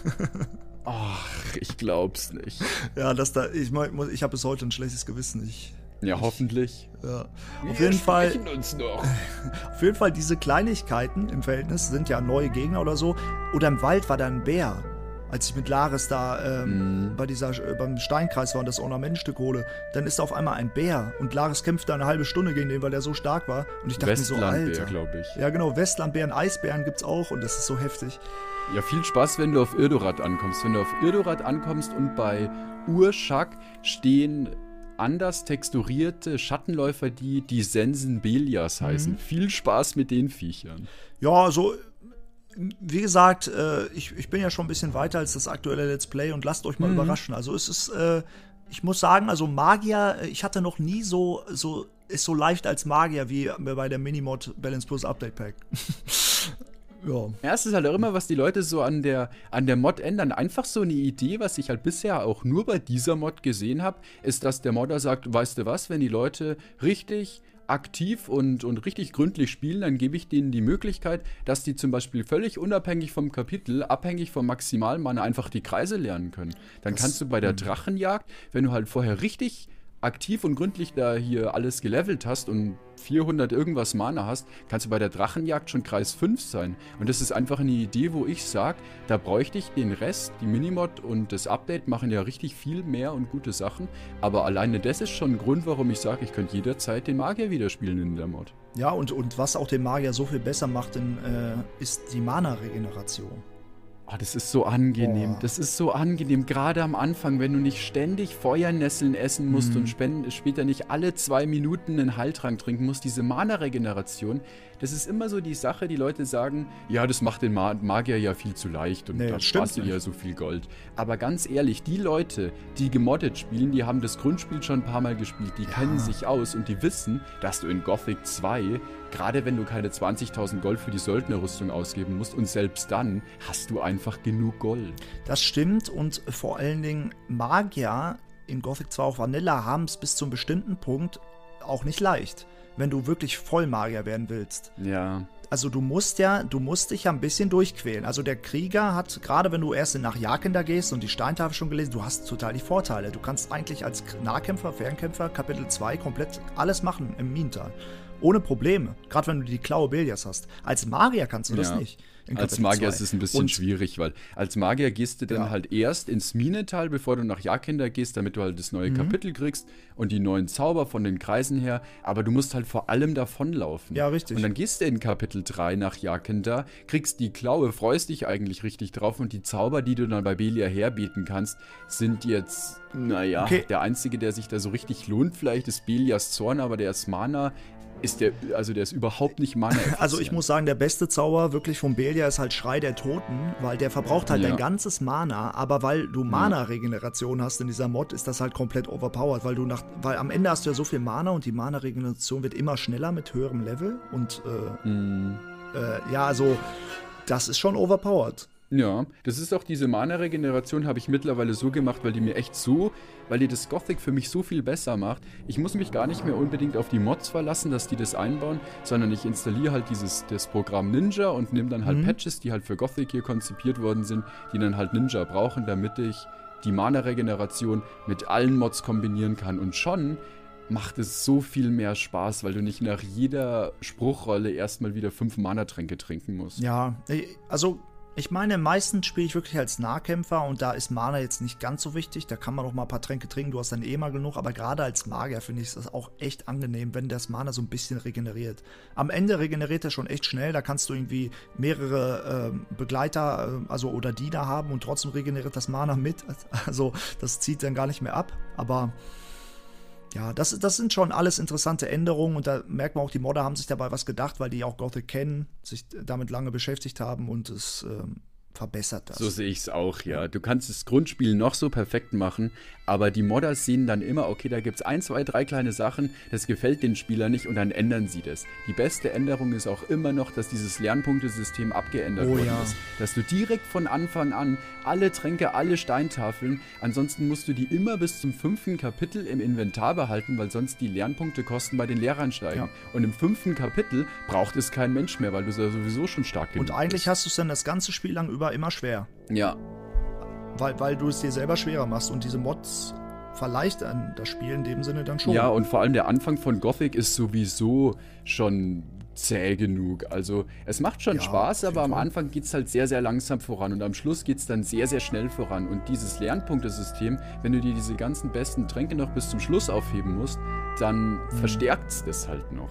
(laughs) Ach, ich glaub's nicht. Ja, das da, ich, ich habe bis heute ein schlechtes Gewissen. Ich, ja, hoffentlich. Ja. Auf jeden Fall. Uns noch. (laughs) Auf jeden Fall, diese Kleinigkeiten im Verhältnis sind ja neue Gegner oder so. Oder im Wald war da ein Bär als ich mit Laris da ähm, mm. bei dieser, äh, beim Steinkreis war und das Ornamentstück hole, dann ist da auf einmal ein Bär und Laris kämpft da eine halbe Stunde gegen den, weil er so stark war. Und ich dachte mir so, Alter. glaube ich. Ja, genau, Westlandbären, Eisbären gibt's auch und das ist so heftig. Ja, viel Spaß, wenn du auf Irdorat ankommst. Wenn du auf Irdorat ankommst und bei Urschak stehen anders texturierte Schattenläufer, die die Sensenbelias heißen. Mhm. Viel Spaß mit den Viechern. Ja, so wie gesagt, äh, ich, ich bin ja schon ein bisschen weiter als das aktuelle Let's Play und lasst euch mal mhm. überraschen. Also es ist, äh, ich muss sagen, also Magier, äh, ich hatte noch nie so, so, ist so leicht als Magier wie bei der Minimod Balance Plus Update Pack. (laughs) ja. Ja, es ist halt auch immer, was die Leute so an der, an der Mod ändern. Einfach so eine Idee, was ich halt bisher auch nur bei dieser Mod gesehen habe, ist, dass der Modder sagt, weißt du was, wenn die Leute richtig aktiv und, und richtig gründlich spielen, dann gebe ich denen die Möglichkeit, dass die zum Beispiel völlig unabhängig vom Kapitel, abhängig vom Maximalmann einfach die Kreise lernen können. Dann das, kannst du bei der Drachenjagd, wenn du halt vorher richtig aktiv und gründlich da hier alles gelevelt hast und 400 irgendwas Mana hast, kannst du bei der Drachenjagd schon Kreis 5 sein. Und das ist einfach eine Idee, wo ich sage, da bräuchte ich den Rest, die Minimod und das Update machen ja richtig viel mehr und gute Sachen. Aber alleine das ist schon ein Grund, warum ich sage, ich könnte jederzeit den Magier wieder spielen in der Mod. Ja, und, und was auch den Magier so viel besser macht, äh, ist die Mana-Regeneration. Oh, das ist so angenehm. Oh. Das ist so angenehm. Gerade am Anfang, wenn du nicht ständig Feuernesseln essen musst mm. und später nicht alle zwei Minuten einen Heiltrank trinken musst, diese Mana-Regeneration, das ist immer so die Sache, die Leute sagen, ja, das macht den Magier ja viel zu leicht und nee, da sparst du ja so viel Gold. Aber ganz ehrlich, die Leute, die gemoddet spielen, die haben das Grundspiel schon ein paar Mal gespielt, die ja. kennen sich aus und die wissen, dass du in Gothic 2, gerade wenn du keine 20.000 Gold für die Söldnerrüstung ausgeben musst und selbst dann hast du einfach genug Gold. Das stimmt und vor allen Dingen Magier in Gothic 2 auch Vanilla haben es bis zu einem bestimmten Punkt auch nicht leicht wenn du wirklich Vollmagier werden willst. Ja. Also du musst ja, du musst dich ja ein bisschen durchquälen. Also der Krieger hat, gerade wenn du erst nach Jakenda gehst und die Steintafel schon gelesen, du hast total die Vorteile. Du kannst eigentlich als Nahkämpfer, Fernkämpfer Kapitel 2 komplett alles machen im Minental. Ohne Probleme. Gerade wenn du die Klaue Belias hast. Als Magier kannst du das Ja. nicht. in Als Magier ist es ein bisschen Und- schwierig, weil als Magier gehst du dann Ja. halt erst ins Minental, bevor du nach Jakenda gehst, damit du halt das Mhm. neue Kapitel kriegst und die neuen Zauber von den Kreisen her. Aber du musst halt vor allem davonlaufen. Ja, richtig. Und dann gehst du in Kapitel 3 nach Jakenda, kriegst die Klaue, freust dich eigentlich richtig drauf und die Zauber, die du dann bei Belia herbieten kannst, sind jetzt, naja, Okay. der einzige, der sich da so richtig lohnt, vielleicht ist Belias Zorn, aber der ist Mana. Ist der, also der ist überhaupt nicht Mana. (laughs) Also ich muss sagen, der beste Zauber wirklich vom Belia ist halt Schrei der Toten, weil der verbraucht halt Ja. dein ganzes Mana, aber weil du Mana-Regeneration hast in dieser Mod, ist das halt komplett overpowered, weil du nach, weil am Ende hast du ja so viel Mana und die Mana-Regeneration wird immer schneller mit höherem Level und äh, Mhm. äh, ja, also das ist schon overpowered. Ja, das ist auch diese Mana-Regeneration habe ich mittlerweile so gemacht, weil die mir echt so, weil die das Gothic für mich so viel besser macht. Ich muss mich gar nicht mehr unbedingt auf die Mods verlassen, dass die das einbauen, sondern ich installiere halt dieses das Programm Ninja und nehme dann halt Patches, die halt für Gothic hier konzipiert worden sind, die dann halt Ninja brauchen, damit ich die Mana-Regeneration mit allen Mods kombinieren kann. Und schon macht es so viel mehr Spaß, weil du nicht nach jeder Spruchrolle erstmal wieder fünf Mana-Tränke trinken musst. Ja, also ich meine, meistens spiele ich wirklich als Nahkämpfer und da ist Mana jetzt nicht ganz so wichtig. Da kann man auch mal ein paar Tränke trinken, du hast dann eh mal genug. Aber gerade als Magier finde ich es auch echt angenehm, wenn das Mana so ein bisschen regeneriert. Am Ende regeneriert er schon echt schnell. Da kannst du irgendwie mehrere ähm, Begleiter, äh, also oder Diener haben und trotzdem regeneriert das Mana mit. (laughs) Also das zieht dann gar nicht mehr ab. Aber ja, das, das sind schon alles interessante Änderungen und da merkt man auch, die Modder haben sich dabei was gedacht, weil die auch Gothic kennen, sich damit lange beschäftigt haben und es ähm, verbessert das. So sehe ich es auch, ja. Du kannst das Grundspiel noch so perfekt machen, aber die Modder sehen dann immer, okay, da gibt es ein, zwei, drei kleine Sachen, das gefällt den Spielern nicht und dann ändern sie das. Die beste Änderung ist auch immer noch, dass dieses Lernpunktesystem abgeändert Oh worden ja. ist. Dass du direkt von Anfang an alle Tränke, alle Steintafeln, ansonsten musst du die immer bis zum fünften Kapitel im Inventar behalten, weil sonst die Lernpunktekosten bei den Lehrern steigen. Ja. Und im fünften Kapitel braucht es kein Mensch mehr, weil du sowieso schon stark genug und eigentlich bist. hast du es dann das ganze Spiel lang über immer schwer, Ja, weil, weil du es dir selber schwerer machst und diese Mods verleichtern das Spiel in dem Sinne dann schon. Ja, und vor allem der Anfang von Gothic ist sowieso schon zäh genug. Also es macht schon Ja, Spaß, aber am. Anfang geht es halt sehr, sehr langsam voran und am Schluss geht es dann sehr, sehr schnell voran. Und dieses Lernpunktesystem, wenn du dir diese ganzen besten Tränke noch bis zum Schluss aufheben musst, dann Mhm. verstärkt es das halt noch.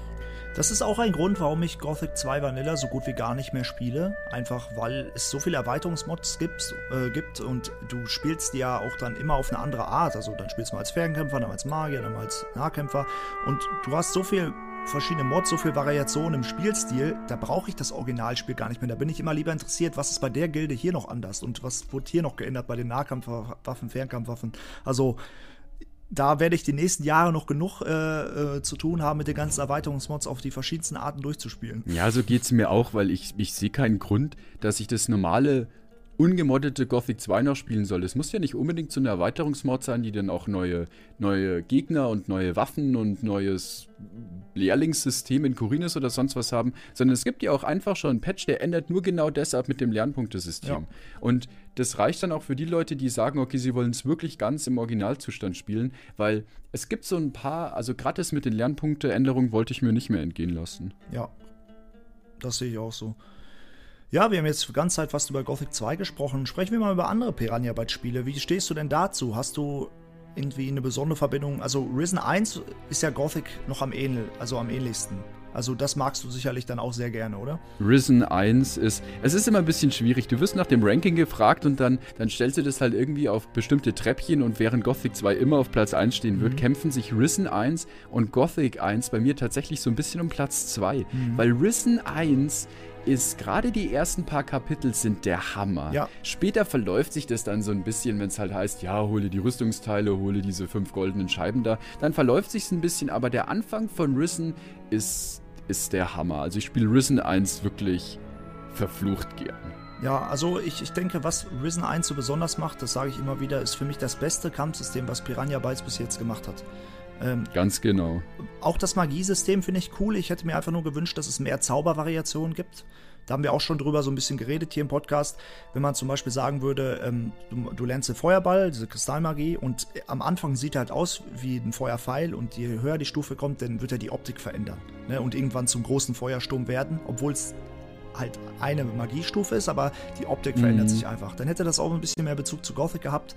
Das ist auch ein Grund, warum ich Gothic 2 Vanilla so gut wie gar nicht mehr spiele. Einfach weil es so viele Erweiterungsmods gibt, äh, gibt und du spielst ja auch dann immer auf eine andere Art. Also dann spielst du mal als Fernkämpfer, dann als Magier, dann als Nahkämpfer. Und du hast so viel verschiedene Mods, so viel Variation im Spielstil, da brauche ich das Originalspiel gar nicht mehr. Da bin ich immer lieber interessiert, was ist bei der Gilde hier noch anders und was wurde hier noch geändert bei den Nahkampfwaffen, Fernkampfwaffen. Also da werde ich die nächsten Jahre noch genug äh, äh, zu tun haben, mit den ganzen Erweiterungsmods auf die verschiedensten Arten durchzuspielen. Ja, so geht es mir auch, weil ich, ich sehe keinen Grund, dass ich das normale, ungemoddete Gothic 2 noch spielen soll. Es muss ja nicht unbedingt so eine Erweiterungsmod sein, die dann auch neue, neue Gegner und neue Waffen und neues Lehrlingssystem in Corinus oder sonst was haben, sondern es gibt ja auch einfach schon einen Patch, der ändert nur genau das ab mit dem Lernpunktesystem. Ja. Und das reicht dann auch für die Leute, die sagen, okay, sie wollen es wirklich ganz im Originalzustand spielen, weil es gibt so ein paar, also gerade das mit den Lernpunkteänderungen wollte ich mir nicht mehr entgehen lassen. Ja, das sehe ich auch so. Ja, wir haben jetzt die ganze Zeit fast über Gothic 2 gesprochen. Sprechen wir mal über andere Piranha Bytes Spiele. Wie stehst du denn dazu? Hast du irgendwie eine besondere Verbindung? Also Risen 1 ist ja Gothic noch am ähnel, also am ähnlichsten. Also das magst du sicherlich dann auch sehr gerne, oder? Risen 1 ist, es ist immer ein bisschen schwierig. Du wirst nach dem Ranking gefragt und dann, dann stellst du das halt irgendwie auf bestimmte Treppchen und während Gothic 2 immer auf Platz 1 stehen wird, kämpfen sich Risen 1 und Gothic 1 bei mir tatsächlich so ein bisschen um Platz 2. Weil Risen 1 ist gerade die ersten paar Kapitel sind der Hammer. Ja. Später verläuft sich das dann so ein bisschen, wenn es halt heißt, ja, hole die Rüstungsteile, hole diese fünf goldenen Scheiben da. Dann verläuft sich ein bisschen, aber der Anfang von Risen ist, ist der Hammer. Also ich spiele Risen 1 wirklich verflucht gern. Ja, also ich, ich denke, was Risen 1 so besonders macht, das sage ich immer wieder, ist für mich das beste Kampfsystem, was Piranha Bytes bis jetzt gemacht hat. Ähm, Ganz genau. auch das Magiesystem finde ich cool. Ich hätte mir einfach nur gewünscht, dass es mehr Zaubervariationen gibt. da haben wir auch schon drüber so ein bisschen geredet hier im Podcast, wenn man zum Beispiel sagen würde, ähm, du, du, lernst den Feuerball, diese Kristallmagie, und am Anfang sieht er halt aus wie ein Feuerpfeil und je höher die Stufe kommt, dann wird er die Optik verändern ne? und irgendwann zum großen Feuersturm werden, obwohl es halt eine Magiestufe ist, aber die Optik mhm. verändert sich einfach. Dann hätte das auch ein bisschen mehr Bezug zu Gothic gehabt.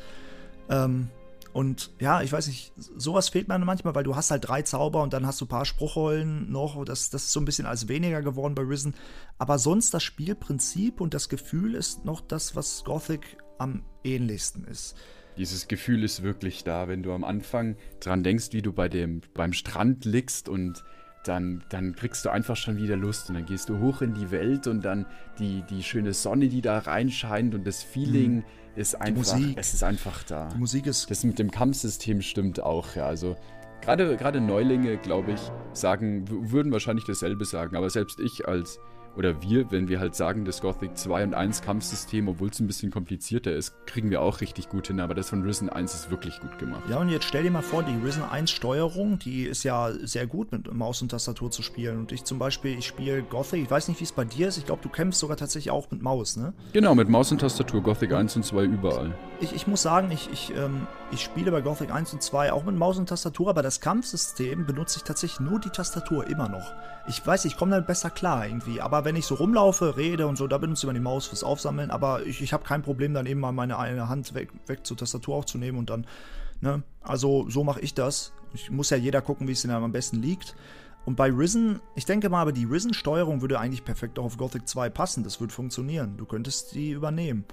Ähm, und ja, ich weiß nicht, sowas fehlt mir manchmal, weil du hast halt drei Zauber und dann hast du ein paar Spruchrollen noch. Das, das ist so ein bisschen als weniger geworden bei Risen. Aber sonst das Spielprinzip und das Gefühl ist noch das, was Gothic am ähnlichsten ist. Dieses Gefühl ist wirklich da, wenn du am Anfang dran denkst, wie du bei dem, beim Strand liegst und dann, dann kriegst du einfach schon wieder Lust und dann gehst du hoch in die Welt und dann die, die schöne Sonne, die da reinscheint und das Feeling mhm. Ist einfach, Musik. es ist einfach da. Die Musik ist. Das mit dem Kampfsystem stimmt auch, ja. Also gerade, gerade Neulinge, glaube ich, sagen, würden wahrscheinlich dasselbe sagen, aber selbst ich als oder wir, wenn wir halt sagen, das Gothic 2 und 1 Kampfsystem, obwohl es ein bisschen komplizierter ist, kriegen wir auch richtig gut hin, aber das von Risen 1 ist wirklich gut gemacht. Ja, und jetzt stell dir mal vor, die Risen 1 Steuerung, die ist ja sehr gut mit Maus und Tastatur zu spielen. Und ich zum Beispiel, ich spiele Gothic, ich weiß nicht, wie es bei dir ist, ich glaube, du kämpfst sogar tatsächlich auch mit Maus, ne? Genau, mit Maus und Tastatur, Gothic 1 und 2 überall. Ich, ich muss sagen, ich, ich, ähm, ich spiele bei Gothic 1 und 2 auch mit Maus und Tastatur, aber das Kampfsystem benutze ich tatsächlich nur die Tastatur immer noch. Ich weiß, ich komme damit besser klar irgendwie, aber wenn ich so rumlaufe, laufe, rede und so, da benutze ich immer die Maus fürs Aufsammeln, aber ich, ich habe kein Problem, dann eben mal meine eine Hand weg, weg zur Tastatur aufzunehmen und dann, ne, also so mache ich das. Ich muss ja jeder gucken, wie es denn am besten liegt. Und bei Risen, ich denke mal, aber die Risen-Steuerung würde eigentlich perfekt auch auf Gothic 2 passen. Das würde funktionieren. Du könntest die übernehmen.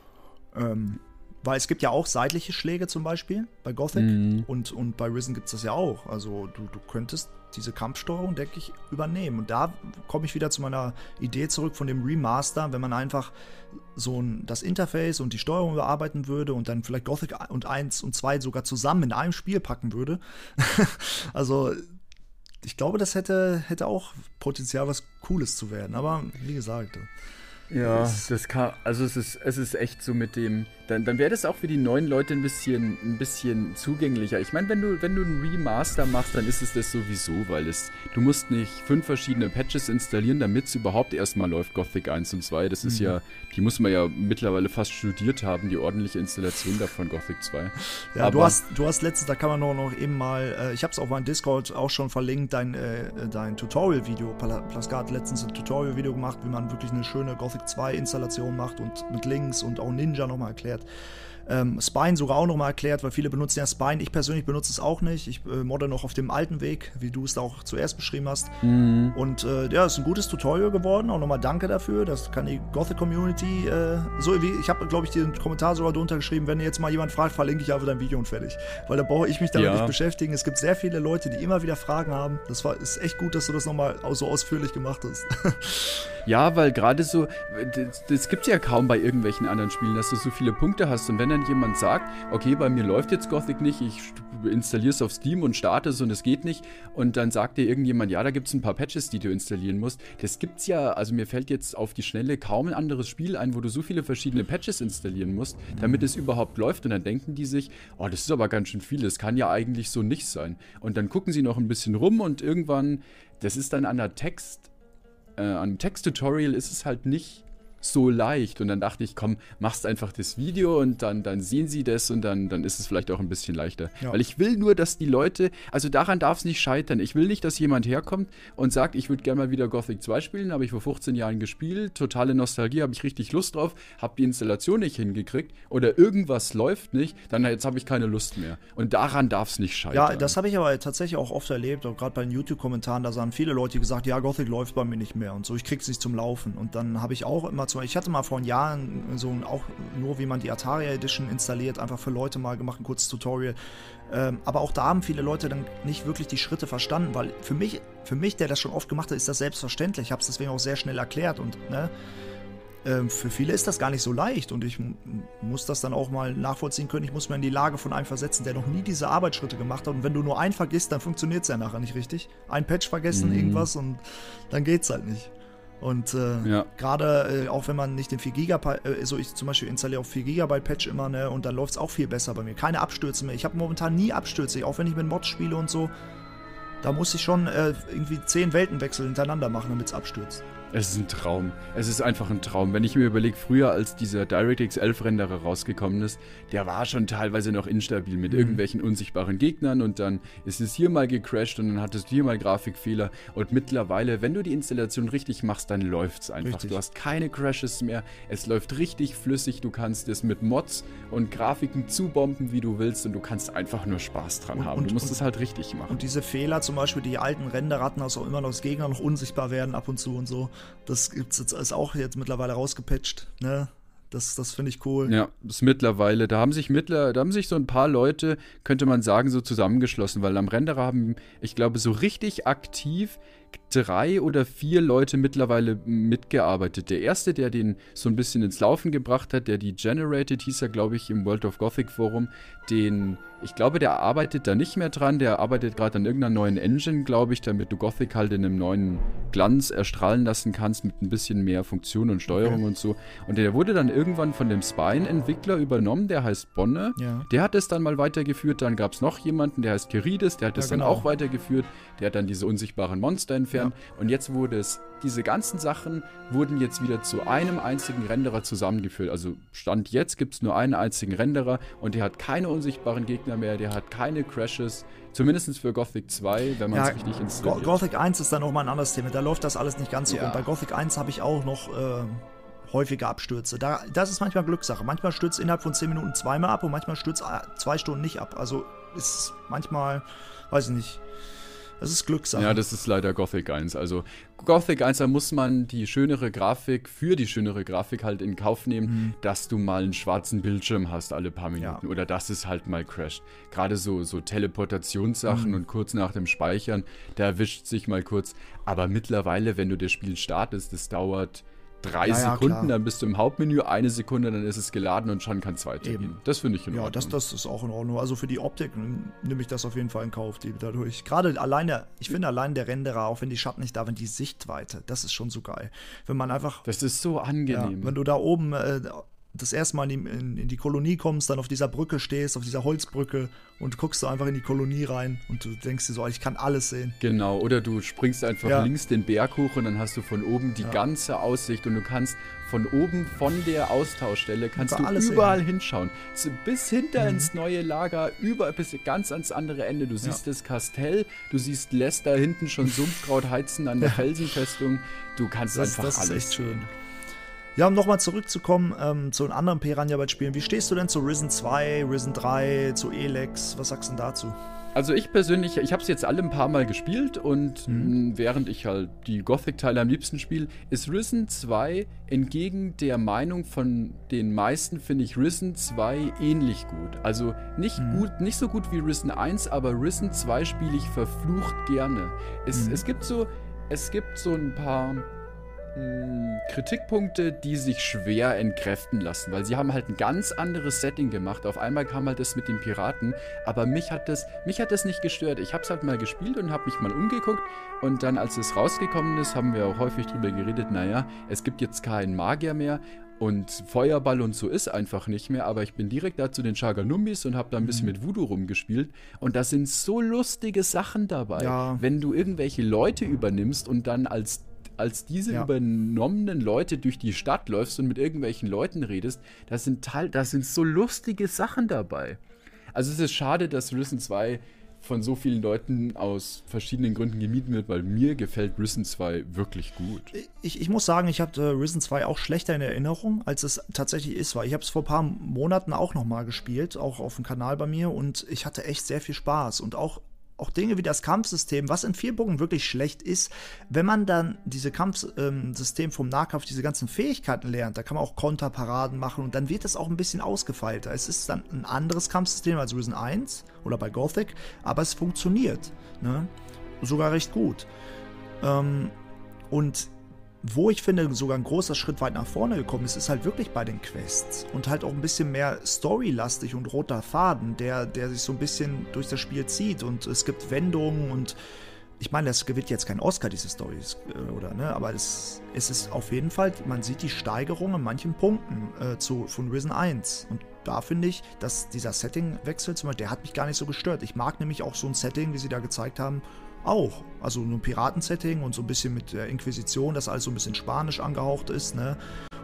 Ähm, weil es gibt ja auch seitliche Schläge zum Beispiel bei Gothic mhm. und, und bei Risen gibt es das ja auch. Also du, du könntest diese Kampfsteuerung, denke ich, übernehmen. Und da komme ich wieder zu meiner Idee zurück von dem Remaster, wenn man einfach so ein, das Interface und die Steuerung überarbeiten würde und dann vielleicht Gothic und 1 und 2 sogar zusammen in einem Spiel packen würde. (laughs) also ich glaube, das hätte, hätte auch Potenzial, was Cooles zu werden. Aber wie gesagt. Ja, das kann, also es ist, es ist echt so mit dem, dann, dann wäre das auch für die neuen Leute ein bisschen, ein bisschen zugänglicher. Ich meine, wenn du, wenn du einen Remaster machst, dann ist es das sowieso, weil es, du musst nicht fünf verschiedene Patches installieren, damit es überhaupt erstmal läuft, Gothic 1 und 2. Das ist mhm. ja, die muss man ja mittlerweile fast studiert haben, die ordentliche Installation davon, Gothic 2. Ja, Aber, du hast, du hast letztens, da kann man noch, noch eben mal, äh, ich habe es auf meinem Discord auch schon verlinkt, dein, äh, dein Tutorial-Video. Plaskat hat letztens ein Tutorial-Video gemacht, wie man wirklich eine schöne Gothic 2 Installation macht und mit Links und auch Ninja nochmal erklärt. that. Ähm, Spine sogar auch nochmal erklärt, weil viele benutzen ja Spine. Ich persönlich benutze es auch nicht. Ich äh, modde noch auf dem alten Weg, wie du es da auch zuerst beschrieben hast. Mhm. Und äh, ja, ist ein gutes Tutorial geworden. Auch nochmal danke dafür. Das kann die Gothic Community äh, so wie ich habe, glaube ich, den Kommentar sogar drunter geschrieben. Wenn jetzt mal jemand fragt, verlinke ich einfach dein Video und fertig. Weil da brauche ich mich damit ja. nicht beschäftigen. Es gibt sehr viele Leute, die immer wieder Fragen haben. Das war, ist echt gut, dass du das nochmal so ausführlich gemacht hast. (laughs) ja, weil gerade so, das, das gibt es ja kaum bei irgendwelchen anderen Spielen, dass du so viele Punkte hast. Und wenn dann jemand sagt, okay, bei mir läuft jetzt Gothic nicht, ich installiere es auf Steam und starte es und es geht nicht. Und dann sagt dir irgendjemand, ja, da gibt es ein paar Patches, die du installieren musst. Das gibt's ja, also mir fällt jetzt auf die Schnelle kaum ein anderes Spiel ein, wo du so viele verschiedene Patches installieren musst, damit es überhaupt läuft. Und dann denken die sich, oh, das ist aber ganz schön viel, das kann ja eigentlich so nicht sein. Und dann gucken sie noch ein bisschen rum und irgendwann, das ist dann an der Text, äh, an Text-Tutorial ist es halt nicht so leicht. Und dann dachte ich, komm, machst einfach das Video und dann, dann sehen sie das und dann, dann ist es vielleicht auch ein bisschen leichter. Ja. Weil ich will nur, dass die Leute, also daran darf es nicht scheitern. Ich will nicht, dass jemand herkommt und sagt, ich würde gerne mal wieder Gothic 2 spielen, habe ich vor 15 Jahren gespielt, totale Nostalgie, habe ich richtig Lust drauf, habe die Installation nicht hingekriegt oder irgendwas läuft nicht, dann jetzt habe ich keine Lust mehr. Und daran darf es nicht scheitern. Ja, das habe ich aber tatsächlich auch oft erlebt, auch gerade bei den YouTube-Kommentaren, da sahen viele Leute gesagt, ja, Gothic läuft bei mir nicht mehr und so, ich krieg's nicht zum Laufen. Und dann habe ich auch immer zum ich hatte mal vor Jahren so ein, auch nur, wie man die Atari Edition installiert, einfach für Leute mal gemacht, ein kurzes Tutorial. Ähm, aber auch da haben viele Leute dann nicht wirklich die Schritte verstanden, weil für mich, für mich, der das schon oft gemacht hat, ist das selbstverständlich. Ich habe es deswegen auch sehr schnell erklärt und ne, ähm, für viele ist das gar nicht so leicht und ich muss das dann auch mal nachvollziehen können. Ich muss mir in die Lage von einem versetzen, der noch nie diese Arbeitsschritte gemacht hat. Und wenn du nur einen vergisst, dann funktioniert es ja nachher nicht richtig. Ein Patch vergessen, mhm. irgendwas und dann geht es halt nicht. Und äh, ja. gerade äh, auch wenn man nicht den 4 GB, äh, so ich zum Beispiel installiere auch 4 GB Patch immer, ne, und dann läuft es auch viel besser bei mir. Keine Abstürze mehr. Ich habe momentan nie Abstürze, auch wenn ich mit Mods spiele und so. Da muss ich schon äh, irgendwie 10 Weltenwechsel hintereinander machen, damit es abstürzt. Es ist ein Traum. Es ist einfach ein Traum. Wenn ich mir überlege, früher als dieser DirectX 11 Renderer rausgekommen ist, der war schon teilweise noch instabil mit mhm. irgendwelchen unsichtbaren Gegnern und dann ist es hier mal gecrashed und dann hattest du hier mal Grafikfehler und mittlerweile, wenn du die Installation richtig machst, dann läuft es einfach. Richtig. Du hast keine Crashes mehr. Es läuft richtig flüssig. Du kannst es mit Mods und Grafiken zubomben, wie du willst und du kannst einfach nur Spaß dran und, haben. Und, du musst es halt richtig machen. Und diese Fehler, zum Beispiel die alten Renderer hatten, also immer noch das Gegner noch unsichtbar werden ab und zu und so das gibt's jetzt, ist auch jetzt mittlerweile rausgepatcht, ne? Das, das finde ich cool. Ja, das ist mittlerweile, da haben sich mittler, da haben sich so ein paar Leute, könnte man sagen, so zusammengeschlossen, weil am Renderer haben, ich glaube, so richtig aktiv drei oder vier Leute mittlerweile mitgearbeitet. Der erste, der den so ein bisschen ins Laufen gebracht hat, der die Generated, hieß er, glaube ich, im World of Gothic Forum, den, ich glaube, der arbeitet da nicht mehr dran, der arbeitet gerade an irgendeiner neuen Engine, glaube ich, damit du Gothic halt in einem neuen Glanz erstrahlen lassen kannst mit ein bisschen mehr Funktion und Steuerung okay. und so. Und der wurde dann irgendwann von dem Spine-Entwickler übernommen, der heißt Bonne. Ja. Der hat es dann mal weitergeführt, dann gab es noch jemanden, der heißt Kerides, der hat es ja, genau. dann auch weitergeführt, der hat dann diese unsichtbaren Monster entfernt. Ja. Und jetzt wurde es, diese ganzen Sachen wurden jetzt wieder zu einem einzigen Renderer zusammengeführt. Also Stand jetzt gibt es nur einen einzigen Renderer und der hat keine unsichtbaren Gegner mehr, der hat keine Crashes. Zumindest für Gothic 2, wenn man es ja, richtig installiert. Gothic 1 ist dann nochmal ein anderes Thema. Da läuft das alles nicht ganz so ja. rund. Bei Gothic 1 habe ich auch noch äh, häufige Abstürze. Da, das ist manchmal Glückssache. Manchmal stürzt innerhalb von 10 Minuten zweimal ab und manchmal stürzt äh, zwei Stunden nicht ab. Also ist manchmal, weiß ich nicht das ist Glückssache. Ja, das ist leider Gothic 1. Also Gothic 1, da muss man die schönere Grafik, für die schönere Grafik halt in Kauf nehmen, mhm. dass du mal einen schwarzen Bildschirm hast alle paar Minuten ja. oder dass es halt mal crasht. Gerade so, so Teleportationssachen mhm. und kurz nach dem Speichern, da erwischt sich mal kurz. Aber mittlerweile, wenn du das Spiel startest, das dauert drei ja, Sekunden, ja, dann bist du im Hauptmenü, eine Sekunde, dann ist es geladen und schon kann es weitergehen. Eben. Das finde ich in Ordnung. Ja, das, das ist auch in Ordnung. Also für die Optik nehme ich das auf jeden Fall in Kauf, die dadurch. Gerade alleine, ich finde allein der Renderer, auch wenn die Schatten nicht da sind, die Sichtweite, das ist schon so geil. Wenn man einfach. Das ist so angenehm. Ja, wenn du da oben äh, das erste Mal in die, in, in die, Kolonie kommst, dann auf dieser Brücke stehst, auf dieser Holzbrücke und guckst du einfach in die Kolonie rein und du denkst dir so, ich kann alles sehen. Genau, oder du springst einfach ja. links den Berg hoch und dann hast du von oben die ja. ganze Aussicht und du kannst von oben von der Austauschstelle kannst du überall sehen. hinschauen. Bis hinter mhm. ins neue Lager, über bis ganz ans andere Ende. Du siehst ja. das Kastell, du siehst Lester hinten schon (laughs) Sumpfkraut heizen an der Felsenfestung. Du kannst das, einfach das alles. Das ist echt schön. Ja, um nochmal zurückzukommen ähm, zu den anderen Piranha-Byte-Spielen. Wie stehst du denn zu Risen 2, Risen 3, zu Elex? Was sagst du denn dazu? Also ich persönlich, ich habe es jetzt alle ein paar Mal gespielt und mhm. während ich halt die Gothic-Teile am liebsten spiele, ist Risen 2 entgegen der Meinung von den meisten, finde ich Risen 2 ähnlich gut. Also nicht mhm. gut, nicht so gut wie Risen 1, aber Risen 2 spiele ich verflucht gerne. Es, mhm. es gibt so, es gibt so ein paar hm, Kritikpunkte, die sich schwer entkräften lassen, weil sie haben halt ein ganz anderes Setting gemacht. Auf einmal kam halt das mit den Piraten, aber mich hat das, mich hat das nicht gestört. Ich habe es halt mal gespielt und habe mich mal umgeguckt und dann, als es rausgekommen ist, haben wir auch häufig drüber geredet, naja, es gibt jetzt keinen Magier mehr und Feuerball und so ist einfach nicht mehr, aber ich bin direkt da zu den Chaganumbis und habe da ein bisschen mhm. mit Voodoo rumgespielt. Und da sind so lustige Sachen dabei. Ja. Wenn du irgendwelche Leute übernimmst und dann als als diese ja. übernommenen Leute durch die Stadt läufst und mit irgendwelchen Leuten redest, da sind, Teil, da sind so lustige Sachen dabei. Also es ist schade, dass Risen 2 von so vielen Leuten aus verschiedenen Gründen gemieden wird, weil mir gefällt Risen 2 wirklich gut. Ich, ich muss sagen, ich habe äh, Risen 2 auch schlechter in Erinnerung, als es tatsächlich ist. Weil ich habe es vor ein paar Monaten auch nochmal gespielt, auch auf dem Kanal bei mir und ich hatte echt sehr viel Spaß und auch auch Dinge wie das Kampfsystem, was in vier Punkten wirklich schlecht ist, wenn man dann diese Kampfsystem ähm, vom Nahkampf, diese ganzen Fähigkeiten lernt, da kann man auch Konterparaden machen und dann wird es auch ein bisschen ausgefeilter. Es ist dann ein anderes Kampfsystem als Risen 1 oder bei Gothic, aber es funktioniert. Ne? Sogar recht gut. Ähm, und wo ich finde, sogar ein großer Schritt weit nach vorne gekommen ist, ist halt wirklich bei den Quests. Und halt auch ein bisschen mehr storylastig und roter Faden, der, der sich so ein bisschen durch das Spiel zieht. Und es gibt Wendungen und ich meine, das gewinnt jetzt kein Oscar, diese Stories, äh, oder, ne? Aber es, es ist auf jeden Fall, man sieht die Steigerung in manchen Punkten äh, zu, von Risen 1. Und da finde ich, dass dieser Settingwechsel zum Beispiel, der hat mich gar nicht so gestört. Ich mag nämlich auch so ein Setting, wie sie da gezeigt haben, auch. Also ein Piratensetting und so ein bisschen mit der Inquisition, dass alles so ein bisschen spanisch angehaucht ist, ne?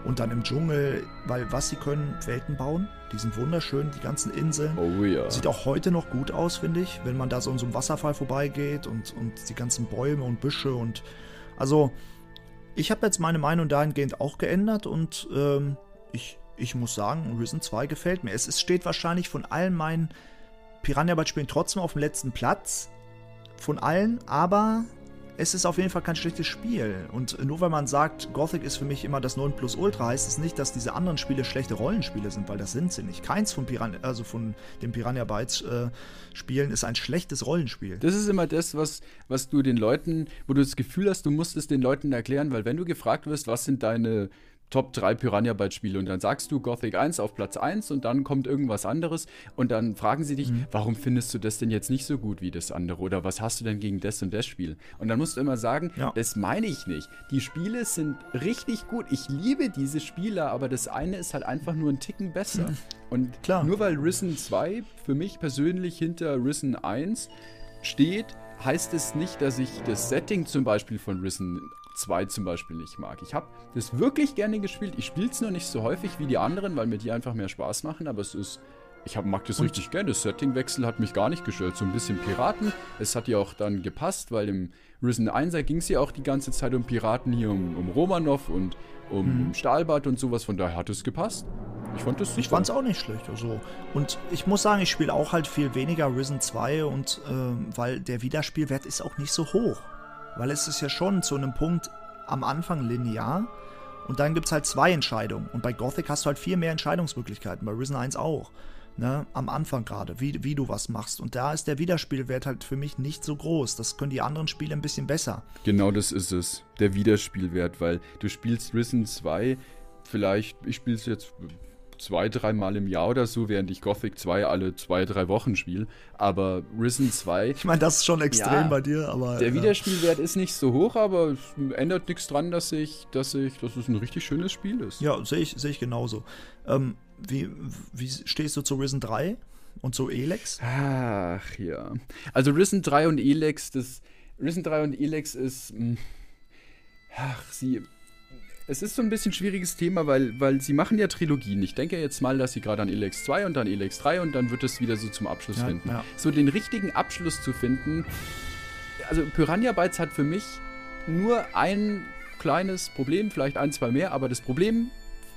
Und dann im Dschungel, weil was sie können, Welten bauen. Die sind wunderschön, die ganzen Inseln. Oh ja. Sieht auch heute noch gut aus, finde ich, wenn man da so in so einem Wasserfall vorbeigeht und, und die ganzen Bäume und Büsche und. Also, ich habe jetzt meine Meinung dahingehend auch geändert und ähm, ich, ich muss sagen, Risen 2 gefällt mir. Es, es steht wahrscheinlich von allen meinen Piranha-Byte-Spielen trotzdem auf dem letzten Platz. Von allen, aber es ist auf jeden Fall kein schlechtes Spiel. Und nur weil man sagt, Gothic ist für mich immer das 9 Plus Ultra, heißt es nicht, dass diese anderen Spiele schlechte Rollenspiele sind, weil das sind sie nicht. Keins von, Piran also von den Piranha Bytes äh, Spielen ist ein schlechtes Rollenspiel. Das ist immer das, was, was du den Leuten, wo du das Gefühl hast, du musst es den Leuten erklären, weil wenn du gefragt wirst, was sind deine Top 3 Piranha Bytes Spiele und dann sagst du Gothic 1 auf Platz 1 und dann kommt irgendwas anderes und dann fragen sie dich, mhm. warum findest du das denn jetzt nicht so gut wie das andere oder was hast du denn gegen das und das Spiel? Und dann musst du immer sagen, ja. das meine ich nicht. Die Spiele sind richtig gut. Ich liebe diese Spiele, aber das eine ist halt einfach nur ein Ticken besser. Mhm. (laughs) Und Klar. nur weil Risen 2 für mich persönlich hinter Risen 1 steht, heißt es nicht, dass ich das Setting zum Beispiel von Risen 2 zum Beispiel nicht mag. Ich habe das wirklich gerne gespielt. Ich spiele es nur nicht so häufig wie die anderen, weil mir die einfach mehr Spaß machen, aber es ist. Ich hab, mag das Und? richtig gerne. Das Settingwechsel hat mich gar nicht gestört. So ein bisschen Piraten. Es hat ja auch dann gepasst, weil im Risen 1 ging es ja auch die ganze Zeit um Piraten hier, um, um Romanov und um mhm. Stahlbad und sowas. Von daher hat es gepasst. Ich fand es Ich fand es auch nicht schlecht. Also. Und ich muss sagen, ich spiele auch halt viel weniger Risen 2 und äh, weil der Wiederspielwert ist auch nicht so hoch. Weil es ist ja schon zu einem Punkt am Anfang linear und dann gibt es halt zwei Entscheidungen. Und bei Gothic hast du halt viel mehr Entscheidungsmöglichkeiten, bei Risen 1 auch. Ne, am Anfang gerade, wie, wie du was machst. Und da ist der Wiederspielwert halt für mich nicht so groß. Das können die anderen Spiele ein bisschen besser. Genau das ist es, der Wiederspielwert, weil du spielst Risen 2, vielleicht, ich spiele es jetzt zwei, dreimal im Jahr oder so, während ich Gothic 2 alle zwei, drei Wochen spiele. Aber Risen 2. Ich meine, das ist schon extrem ja, bei dir, aber. Der ja. Wiederspielwert ist nicht so hoch, aber es ändert nichts dran, dass ich, dass ich, dass es ein richtig schönes Spiel ist. Ja, sehe ich, seh ich genauso. Ähm, wie, wie stehst du zu Risen 3 und zu Elex? Ach ja. Also Risen 3 und Elex, das. Risen 3 und Elex ist. Hm, ach, sie es ist so ein bisschen schwieriges Thema, weil, weil sie machen ja Trilogien. Ich denke jetzt mal, dass sie gerade an Elex 2 und dann Elex 3 und dann wird es wieder so zum Abschluss ja, finden. Ja. So den richtigen Abschluss zu finden. Also Piranha Bytes hat für mich nur ein kleines Problem, vielleicht ein, zwei mehr, aber das Problem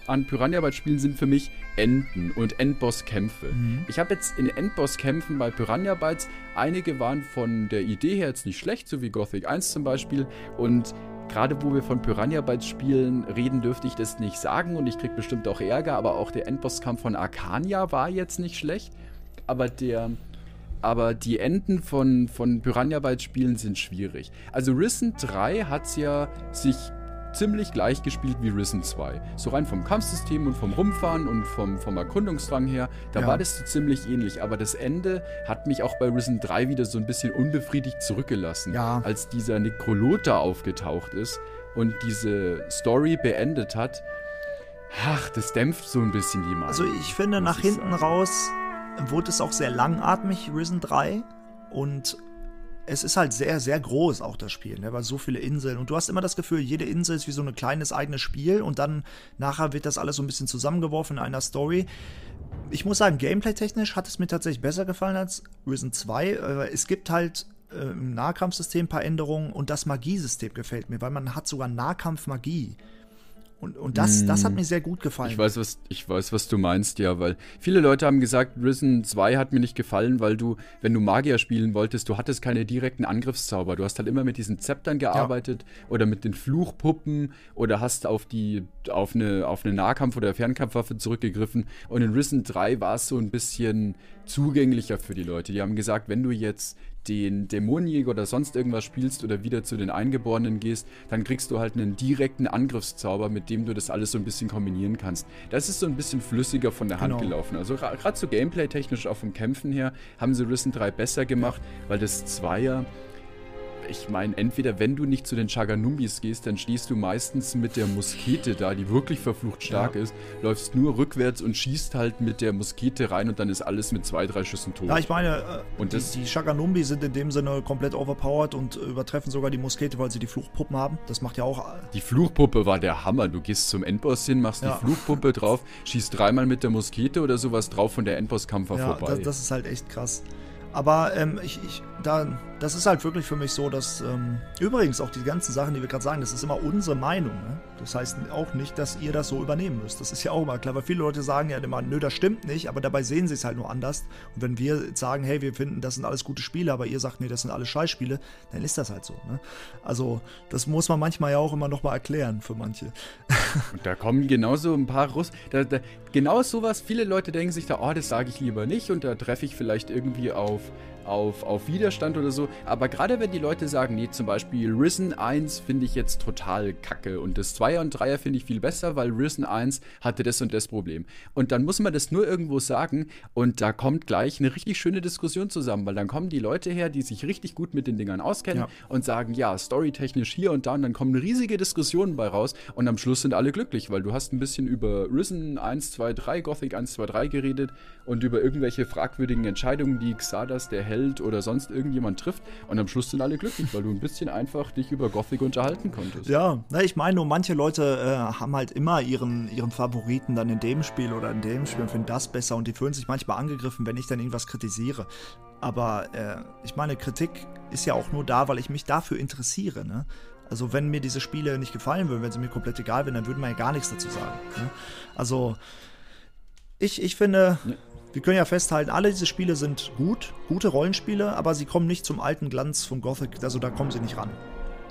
an Piranha Bytes Spielen sind für mich Enden und Endboss-Kämpfe. Mhm. Ich habe jetzt in Endboss-Kämpfen bei Piranha Bytes, einige waren von der Idee her jetzt nicht schlecht, so wie Gothic 1 zum Beispiel und gerade wo wir von Piranha Bytes Spielen reden, dürfte ich das nicht sagen und ich krieg bestimmt auch Ärger, aber auch der Endbosskampf von Arcania war jetzt nicht schlecht. Aber der. Aber die Enden von, von Piranha Bytes Spielen sind schwierig. Also Risen 3 hat es ja sich ziemlich gleich gespielt wie Risen 2. So rein vom Kampfsystem und vom Rumfahren und vom, vom Erkundungsdrang her, da ja. war das so ziemlich ähnlich. Aber das Ende hat mich auch bei Risen 3 wieder so ein bisschen unbefriedigt zurückgelassen. Ja. Als dieser Nekrolot da aufgetaucht ist und diese Story beendet hat. Ach, das dämpft so ein bisschen die Masse. Also ich finde, nach hinten sagen. raus wurde es auch sehr langatmig, Risen 3. Und es ist halt sehr, sehr groß auch das Spiel, ne? weil so viele Inseln und du hast immer das Gefühl, jede Insel ist wie so ein kleines eigenes Spiel und dann nachher wird das alles so ein bisschen zusammengeworfen in einer Story. Ich muss sagen, gameplay-technisch hat es mir tatsächlich besser gefallen als Risen 2. Äh, es gibt halt äh, im Nahkampfsystem ein paar Änderungen und das Magiesystem gefällt mir, weil man hat sogar Nahkampf-Magie. Und, und das, das hat hm. mir sehr gut gefallen. Ich weiß, was, ich weiß, was du meinst, ja, weil viele Leute haben gesagt, Risen 2 hat mir nicht gefallen, weil du, wenn du Magier spielen wolltest, du hattest keine direkten Angriffszauber. Du hast halt immer mit diesen Zeptern gearbeitet ja. oder mit den Fluchpuppen oder hast auf die, auf eine, auf eine Nahkampf- oder Fernkampfwaffe zurückgegriffen. Und in Risen 3 war es so ein bisschen zugänglicher für die Leute. Die haben gesagt, wenn du jetzt den Dämonenjäger oder sonst irgendwas spielst oder wieder zu den Eingeborenen gehst, dann kriegst du halt einen direkten Angriffszauber, mit dem du das alles so ein bisschen kombinieren kannst. Das ist so ein bisschen flüssiger von der Hand genau. gelaufen. Also gerade so gameplay-technisch auch vom Kämpfen her haben sie Risen 3 besser gemacht, weil das Zweier ich meine, entweder wenn du nicht zu den Chaganumbis gehst, dann stehst du meistens mit der Muskete da, die wirklich verflucht stark ja. ist, läufst nur rückwärts und schießt halt mit der Muskete rein und dann ist alles mit zwei, drei Schüssen tot. Ja, ich meine, äh, und die, das, die Chaganumbi sind in dem Sinne komplett overpowered und übertreffen sogar die Muskete, weil sie die Fluchpuppen haben. Das macht ja auch. Äh, die Fluchpuppe war der Hammer. Du gehst zum Endboss hin, machst ja. die Fluchpuppe (laughs) drauf, schießt dreimal mit der Muskete oder sowas drauf und der Endbosskampf war ja, vorbei. Das, das ist halt echt krass. Aber ähm, ich, ich, da, das ist halt wirklich für mich so, dass ähm, übrigens auch die ganzen Sachen, die wir gerade sagen, das ist immer unsere Meinung. Ne? Das heißt auch nicht, dass ihr das so übernehmen müsst. Das ist ja auch immer klar, weil viele Leute sagen ja immer, nö, das stimmt nicht, aber dabei sehen sie es halt nur anders. Und wenn wir sagen, hey, wir finden, das sind alles gute Spiele, aber ihr sagt, nee, das sind alles Scheißspiele, dann ist das halt so. Ne? Also, das muss man manchmal ja auch immer nochmal erklären für manche. Und da kommen genauso ein paar Russ. Da, da, genau sowas, viele Leute denken sich da, oh, das sage ich lieber nicht und da treffe ich vielleicht irgendwie auf auf, auf Widerstand oder so. Aber gerade wenn die Leute sagen, nee, zum Beispiel Risen 1 finde ich jetzt total kacke und das 2er und 3er finde ich viel besser, weil Risen 1 hatte das und das Problem. Und dann muss man das nur irgendwo sagen und da kommt gleich eine richtig schöne Diskussion zusammen, weil dann kommen die Leute her, die sich richtig gut mit den Dingern auskennen ja. und sagen, ja, storytechnisch hier und da und dann kommen riesige Diskussionen bei raus und am Schluss sind alle glücklich, weil du hast ein bisschen über Risen 1, 2, 3, Gothic 1, 2, 3 geredet und über irgendwelche fragwürdigen Entscheidungen, die Xardas, der Held oder sonst irgendjemand trifft. Und am Schluss sind alle glücklich, weil du ein bisschen einfach dich über Gothic unterhalten konntest. Ja, na, ich meine nur, manche Leute äh, haben halt immer ihren, ihren Favoriten dann in dem Spiel oder in dem Spiel und finden das besser und die fühlen sich manchmal angegriffen, wenn ich dann irgendwas kritisiere. Aber äh, ich meine, Kritik ist ja auch nur da, weil ich mich dafür interessiere. Ne? Also wenn mir diese Spiele nicht gefallen würden, wenn sie mir komplett egal wären, dann würde man ja gar nichts dazu sagen. Ne? Also ich, ich finde, wir können ja festhalten, alle diese Spiele sind gut, gute Rollenspiele, aber sie kommen nicht zum alten Glanz von Gothic, also da kommen sie nicht ran.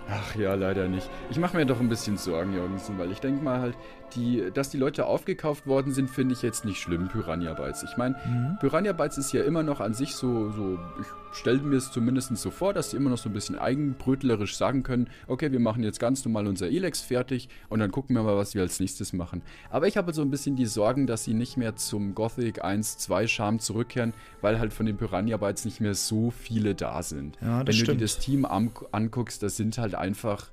Ach ja, leider nicht. Ich mache mir doch ein bisschen Sorgen, Jorgensen, weil ich denke mal halt, die, dass die Leute aufgekauft worden sind, finde ich jetzt nicht schlimm, Piranha Bytes. Ich meine, mhm. Piranha Bytes ist ja immer noch an sich so, so ich stelle mir es zumindest so vor, dass die immer noch so ein bisschen eigenbrötlerisch sagen können, okay, wir machen jetzt ganz normal unser Elex fertig und dann gucken wir mal, was wir als nächstes machen. Aber ich habe so ein bisschen die Sorgen, dass sie nicht mehr zum Gothic 1, 2 Charme zurückkehren, weil halt von den Piranha Bytes nicht mehr so viele da sind. Ja, Wenn stimmt. du dir das Team anguckst, das sind halt einfach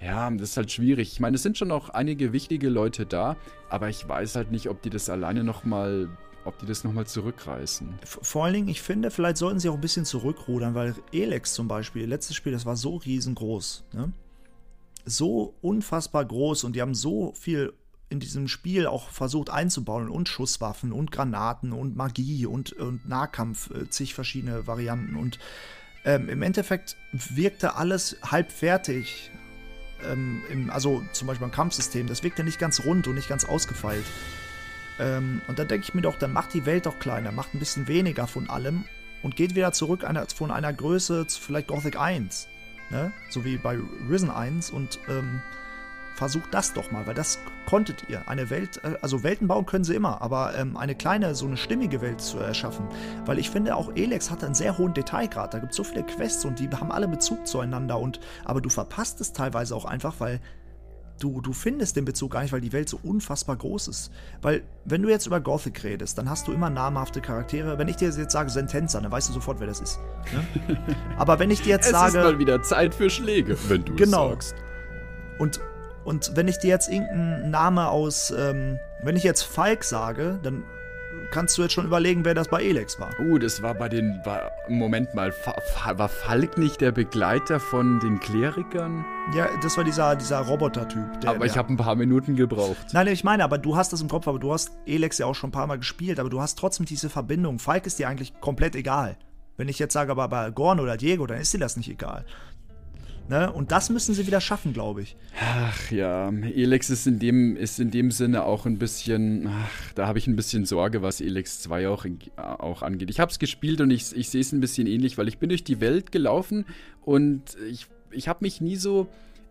ja, das ist halt schwierig. Ich meine, es sind schon noch einige wichtige Leute da, aber ich weiß halt nicht, ob die das alleine nochmal ob die das nochmal zurückreißen. Vor allen Dingen, ich finde, vielleicht sollten sie auch ein bisschen zurückrudern, weil Elex zum Beispiel, letztes Spiel, das war so riesengroß. Ne? So unfassbar groß und die haben so viel in diesem Spiel auch versucht einzubauen und Schusswaffen und Granaten und Magie und, und Nahkampf, äh, zig verschiedene Varianten und ähm, im Endeffekt wirkte alles halb fertig, ähm, im, also zum Beispiel beim Kampfsystem, das wirkt ja nicht ganz rund und nicht ganz ausgefeilt. Ähm, und dann denke ich mir doch, dann macht die Welt doch kleiner, macht ein bisschen weniger von allem und geht wieder zurück einer, von einer Größe zu vielleicht Gothic 1. Ne? So wie bei Risen 1 und ähm, versucht das doch mal, weil das konntet ihr. Eine Welt, äh, also Welten bauen können sie immer, aber ähm, eine kleine, so eine stimmige Welt zu erschaffen. Weil ich finde, auch Elex hat einen sehr hohen Detailgrad. Da gibt es so viele Quests und die haben alle Bezug zueinander. Und, aber du verpasst es teilweise auch einfach, weil du, du findest den Bezug gar nicht, weil die Welt so unfassbar groß ist. Weil, wenn du jetzt über Gothic redest, dann hast du immer namhafte Charaktere. Wenn ich dir jetzt sage Sentenza, dann weißt du sofort, wer das ist. Ne? (laughs) Aber wenn ich dir jetzt es sage. Es ist mal wieder Zeit für Schläge, wenn du genau. es sagst. Und und wenn ich dir jetzt irgendeinen Name aus, ähm, wenn ich jetzt Falk sage, dann kannst du jetzt schon überlegen, wer das bei Elex war. Uh, das war bei den. War, Moment mal, war Falk nicht der Begleiter von den Klerikern? Ja, das war dieser, dieser Roboter-Typ. Aber ich habe ein paar Minuten gebraucht. Nein, ich meine, aber du hast das im Kopf, aber du hast Elex ja auch schon ein paar Mal gespielt, aber du hast trotzdem diese Verbindung. Falk ist dir eigentlich komplett egal. Wenn ich jetzt sage, aber bei Gorn oder Diego, dann ist dir das nicht egal. Ne? Und das müssen sie wieder schaffen, glaube ich. Ach ja, Elex ist in dem, ist in dem Sinne auch ein bisschen, ach, da habe ich ein bisschen Sorge, was Elex 2 auch, auch angeht. Ich habe es gespielt und ich, ich sehe es ein bisschen ähnlich, weil ich bin durch die Welt gelaufen und ich, ich habe mich nie so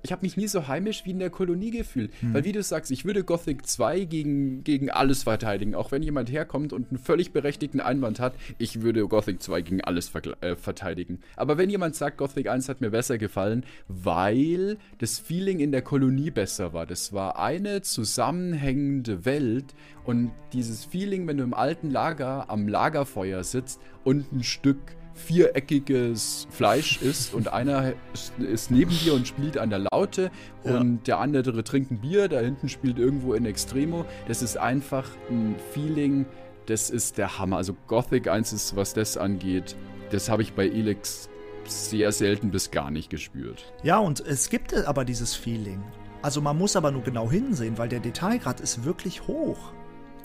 ich habe mich nie so heimisch wie in der Kolonie gefühlt. Mhm. Weil, wie du sagst, ich würde Gothic 2 gegen, gegen alles verteidigen. Auch wenn jemand herkommt und einen völlig berechtigten Einwand hat, ich würde Gothic 2 gegen alles äh, verteidigen. Aber wenn jemand sagt, Gothic 1 hat mir besser gefallen, weil das Feeling in der Kolonie besser war. Das war eine zusammenhängende Welt und dieses Feeling, wenn du im alten Lager am Lagerfeuer sitzt und ein Stück viereckiges Fleisch ist und einer ist neben dir und spielt an der Laute ja. und der andere trinkt ein Bier, da hinten spielt irgendwo in Extremo. Das ist einfach ein Feeling, das ist der Hammer. Also Gothic 1 ist, was das angeht, das habe ich bei Elix sehr selten bis gar nicht gespürt. Ja, und es gibt aber dieses Feeling. Also man muss aber nur genau hinsehen, weil der Detailgrad ist wirklich hoch.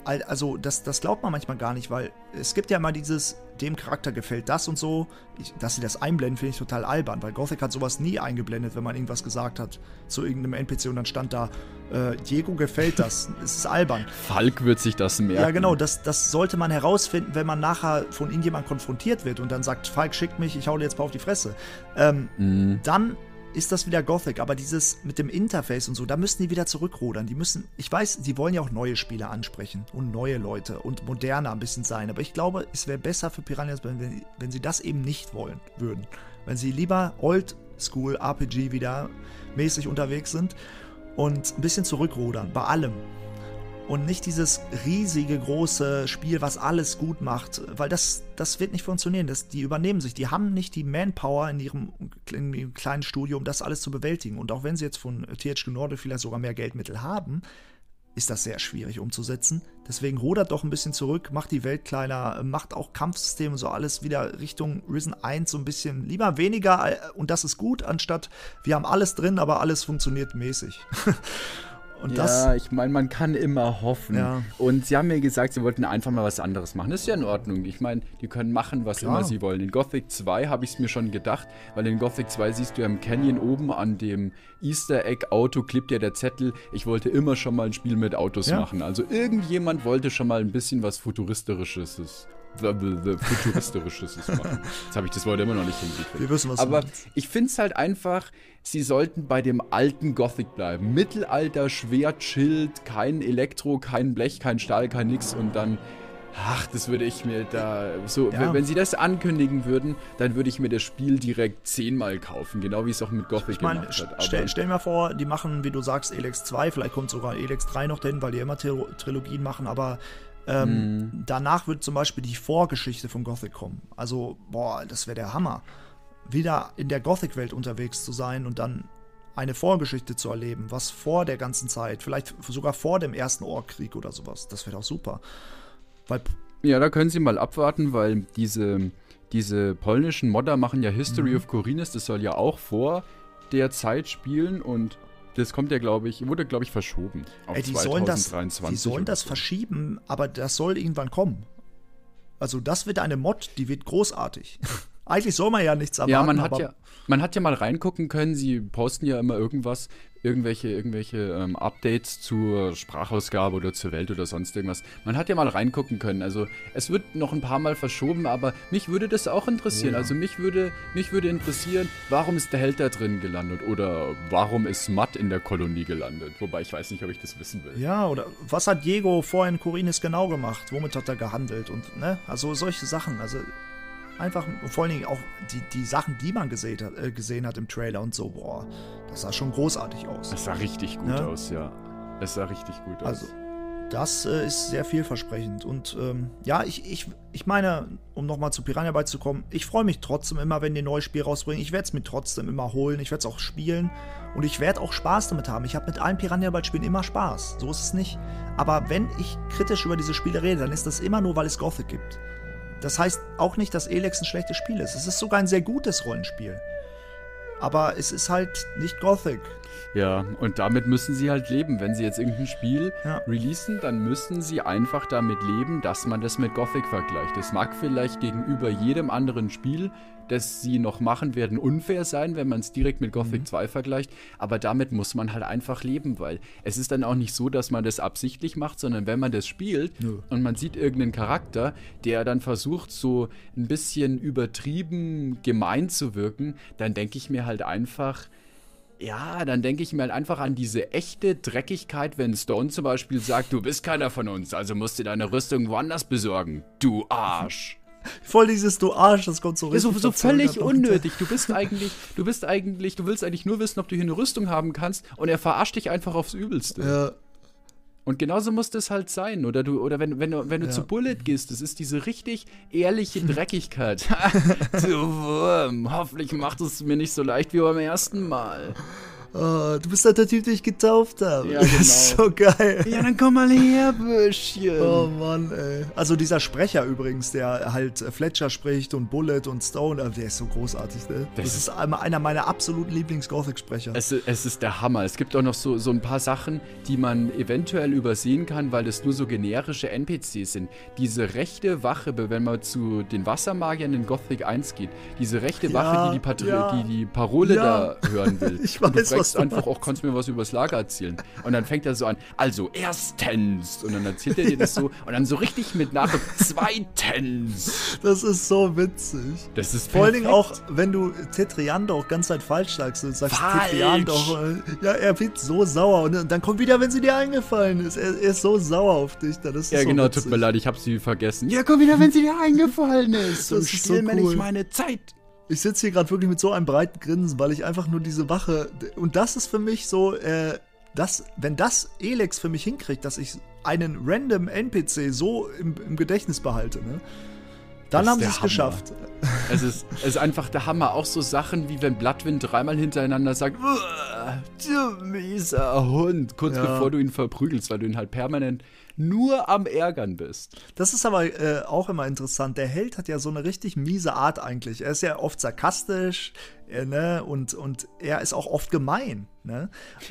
Also das, das glaubt man manchmal gar nicht, weil es gibt ja immer dieses, dem Charakter gefällt das und so. Ich, dass sie das einblenden, finde ich total albern, weil Gothic hat sowas nie eingeblendet, wenn man irgendwas gesagt hat zu irgendeinem NPC und dann stand da, äh, Diego gefällt das. (laughs) es ist albern. Falk wird sich das merken. Ja, genau, das, das sollte man herausfinden, wenn man nachher von irgendjemandem konfrontiert wird und dann sagt, Falk schickt mich, ich hau dir jetzt mal auf die Fresse. Ähm, mhm. Dann ist das wieder Gothic, aber dieses mit dem Interface und so, da müssen die wieder zurückrudern. Die müssen, ich weiß, die wollen ja auch neue Spieler ansprechen und neue Leute und moderner ein bisschen sein, aber ich glaube, es wäre besser für Piranhas, wenn, wenn sie das eben nicht wollen würden. Wenn sie lieber Old School RPG wieder mäßig unterwegs sind und ein bisschen zurückrudern, bei allem und nicht dieses riesige große Spiel, was alles gut macht, weil das, das wird nicht funktionieren. Das, die übernehmen sich, die haben nicht die Manpower in ihrem, in ihrem kleinen Studio, um das alles zu bewältigen. Und auch wenn sie jetzt von THQ Nordic vielleicht sogar mehr Geldmittel haben, ist das sehr schwierig umzusetzen. Deswegen rudert doch ein bisschen zurück, macht die Welt kleiner, macht auch Kampfsysteme so alles wieder Richtung Risen 1 so ein bisschen lieber weniger äh, und das ist gut, anstatt wir haben alles drin, aber alles funktioniert mäßig. (laughs) Und ja, das, ich meine, man kann immer hoffen. Ja. Und sie haben mir gesagt, sie wollten einfach mal was anderes machen. Das ist ja in Ordnung. Ich meine, die können machen, was Klar. immer sie wollen. In Gothic 2 habe ich es mir schon gedacht, weil in Gothic 2 siehst du ja im Canyon oben an dem Easter Egg Auto klebt ja der Zettel, ich wollte immer schon mal ein Spiel mit Autos ja. machen. Also irgendjemand wollte schon mal ein bisschen was Futuristisches Futuristisches machen. (laughs) Jetzt habe ich das Wort immer noch nicht hingekriegt. Wir wissen, was Aber ich finde es halt einfach, sie sollten bei dem alten Gothic bleiben. Mittelalter, Schwert, Schild, kein Elektro, kein Blech, kein Stahl, kein nix und dann. Ach, das würde ich mir da so, ja. wenn sie das ankündigen würden, dann würde ich mir das Spiel direkt zehnmal kaufen, genau wie es auch mit Gothic ich mein, gemacht hat. Stell, stell mir vor, die machen, wie du sagst, Elex 2, vielleicht kommt sogar Elex 3 noch dahin, weil die immer Trilogien machen, aber ähm, mhm. Danach wird zum Beispiel die Vorgeschichte von Gothic kommen. Also, boah, das wäre der Hammer. Wieder in der Gothic-Welt unterwegs zu sein und dann eine Vorgeschichte zu erleben, was vor der ganzen Zeit, vielleicht sogar vor dem ersten Orkkrieg oder sowas. Das wäre auch super. Weil ja, da können Sie mal abwarten, weil diese, diese polnischen Modder machen ja History mhm. of Corines, das soll ja auch vor der Zeit spielen und das kommt ja, glaube ich, wurde, glaube ich, verschoben. Auf Ey, die 2023 sollen das, die sollen das verschieben, aber das soll irgendwann kommen. Also, das wird eine Mod, die wird großartig. (laughs) Eigentlich soll man ja nichts erwarten. Ja, man hat ja, man hat ja mal reingucken können. Sie posten ja immer irgendwas, irgendwelche, irgendwelche ähm, Updates zur Sprachausgabe oder zur Welt oder sonst irgendwas. Man hat ja mal reingucken können. Also es wird noch ein paar Mal verschoben, aber mich würde das auch interessieren. Ja. Also mich würde, mich würde interessieren, warum ist der Held da drin gelandet oder warum ist Matt in der Kolonie gelandet? Wobei ich weiß nicht, ob ich das wissen will. Ja, oder was hat Diego vorhin Corinis genau gemacht? Womit hat er gehandelt? Und ne, also solche Sachen. Also Einfach, vor allen Dingen auch die, die Sachen, die man gesehen hat, äh, gesehen hat im Trailer und so, boah, das sah schon großartig aus. Das sah richtig gut ne? aus, ja. Es sah richtig gut aus. Also, das äh, ist sehr vielversprechend. Und ähm, ja, ich, ich, ich meine, um nochmal zu Piranha beizukommen, ich freue mich trotzdem immer, wenn die ein neues Spiel rausbringen. Ich werde es mir trotzdem immer holen. Ich werde es auch spielen. Und ich werde auch Spaß damit haben. Ich habe mit allen Piranha Bytes Spielen immer Spaß. So ist es nicht. Aber wenn ich kritisch über diese Spiele rede, dann ist das immer nur, weil es Gothic gibt. Das heißt auch nicht, dass Elex ein schlechtes Spiel ist. Es ist sogar ein sehr gutes Rollenspiel. Aber es ist halt nicht Gothic. Ja, und damit müssen sie halt leben. Wenn sie jetzt irgendein Spiel ja. releasen, dann müssen sie einfach damit leben, dass man das mit Gothic vergleicht. Das mag vielleicht gegenüber jedem anderen Spiel das sie noch machen werden, unfair sein, wenn man es direkt mit Gothic mhm. 2 vergleicht. Aber damit muss man halt einfach leben, weil es ist dann auch nicht so, dass man das absichtlich macht, sondern wenn man das spielt ja. und man sieht irgendeinen Charakter, der dann versucht, so ein bisschen übertrieben gemein zu wirken, dann denke ich mir halt einfach, ja, dann denke ich mir halt einfach an diese echte Dreckigkeit, wenn Stone zum Beispiel sagt, du bist keiner von uns, also musst du deine Rüstung woanders besorgen. Du Arsch. (laughs) Voll dieses Du Arsch, das kommt so richtig. Ja, so, so völlig unnötig. Du (laughs) bist eigentlich, du bist eigentlich, du willst eigentlich nur wissen, ob du hier eine Rüstung haben kannst und er verarscht dich einfach aufs Übelste. Ja. Und genauso muss das halt sein. Oder du, oder wenn, wenn du, wenn du Ja. zu Bullet gehst, das ist diese richtig ehrliche (laughs) Dreckigkeit. du Wurm, hoffentlich macht es mir nicht so leicht wie beim ersten Mal. Oh, du bist halt der Typ, den ich getauft habe. Ja, (laughs) Das ist genau. so geil. Ja, dann komm mal her, Büschchen. Oh Mann, ey. Also dieser Sprecher übrigens, der halt Fletcher spricht und Bullet und Stone, äh, der ist so großartig, ne? Das, Das ist einer meiner absoluten Lieblings-Gothic-Sprecher. Es, es ist der Hammer. Es gibt auch noch so, so ein paar Sachen, die man eventuell übersehen kann, weil das nur so generische NPCs sind. Diese rechte Wache, wenn man zu den Wassermagiern in Gothic 1 geht, diese rechte Ja, Wache, die die, Patri ja. die, die Parole Ja. da hören will. (laughs) Ich weiß, was du einfach auch, kannst du mir was übers Lager erzählen? Und dann fängt er so an, also erstens. Und dann erzählt er dir das so. Und dann so richtig mit Nachdruck, zweitens. Das ist so witzig. Das ist Vor allen Dingen auch, wenn du Tetriander auch ganz Zeit falsch sagst und sagst äh, ja, er wird so sauer und dann kommt wieder, wenn sie dir eingefallen ist. Er, er ist so sauer auf dich. Das ist Ja, so genau, witzig. tut mir leid, ich hab sie vergessen. Ja, komm wieder, wenn sie dir eingefallen ist. Das und ist so mir cool. nicht meine Zeit. Ich sitze hier gerade wirklich mit so einem breiten Grinsen, weil ich einfach nur diese Wache. Und das ist für mich so, äh, das, wenn das Elex für mich hinkriegt, dass ich einen random NPC so im, im Gedächtnis behalte, ne? Dann haben sie es Hammer. geschafft. Es ist, es ist einfach der Hammer. Auch so Sachen wie wenn Bloodwind dreimal hintereinander sagt, "Uah, du mieser Hund, kurz Ja. bevor du ihn verprügelst, weil du ihn halt permanent nur am Ärgern bist. Das ist aber äh, auch immer interessant. Der Held hat ja so eine richtig miese Art eigentlich. Er ist ja oft sarkastisch, äh, ne? Und, und er ist auch oft gemein, ne?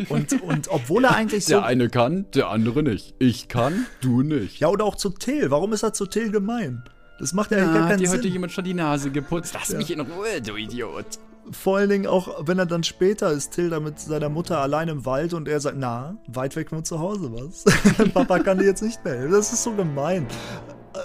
Und, (laughs) und obwohl er eigentlich so. Der eine kann, der andere nicht. Ich kann, du nicht. Ja, oder auch zu Till. Warum ist er zu Till gemein? Das macht ja, gar Ja, keinen dir Sinn. heute jemand schon die Nase geputzt. Lass mich in Ruhe, du Idiot. Vor allen Dingen auch, wenn er dann später ist, Tilda mit seiner Mutter allein im Wald und er sagt, na, weit weg von zu Hause, was? (laughs) Papa kann dir jetzt nicht mehr helfen. Das ist so gemein.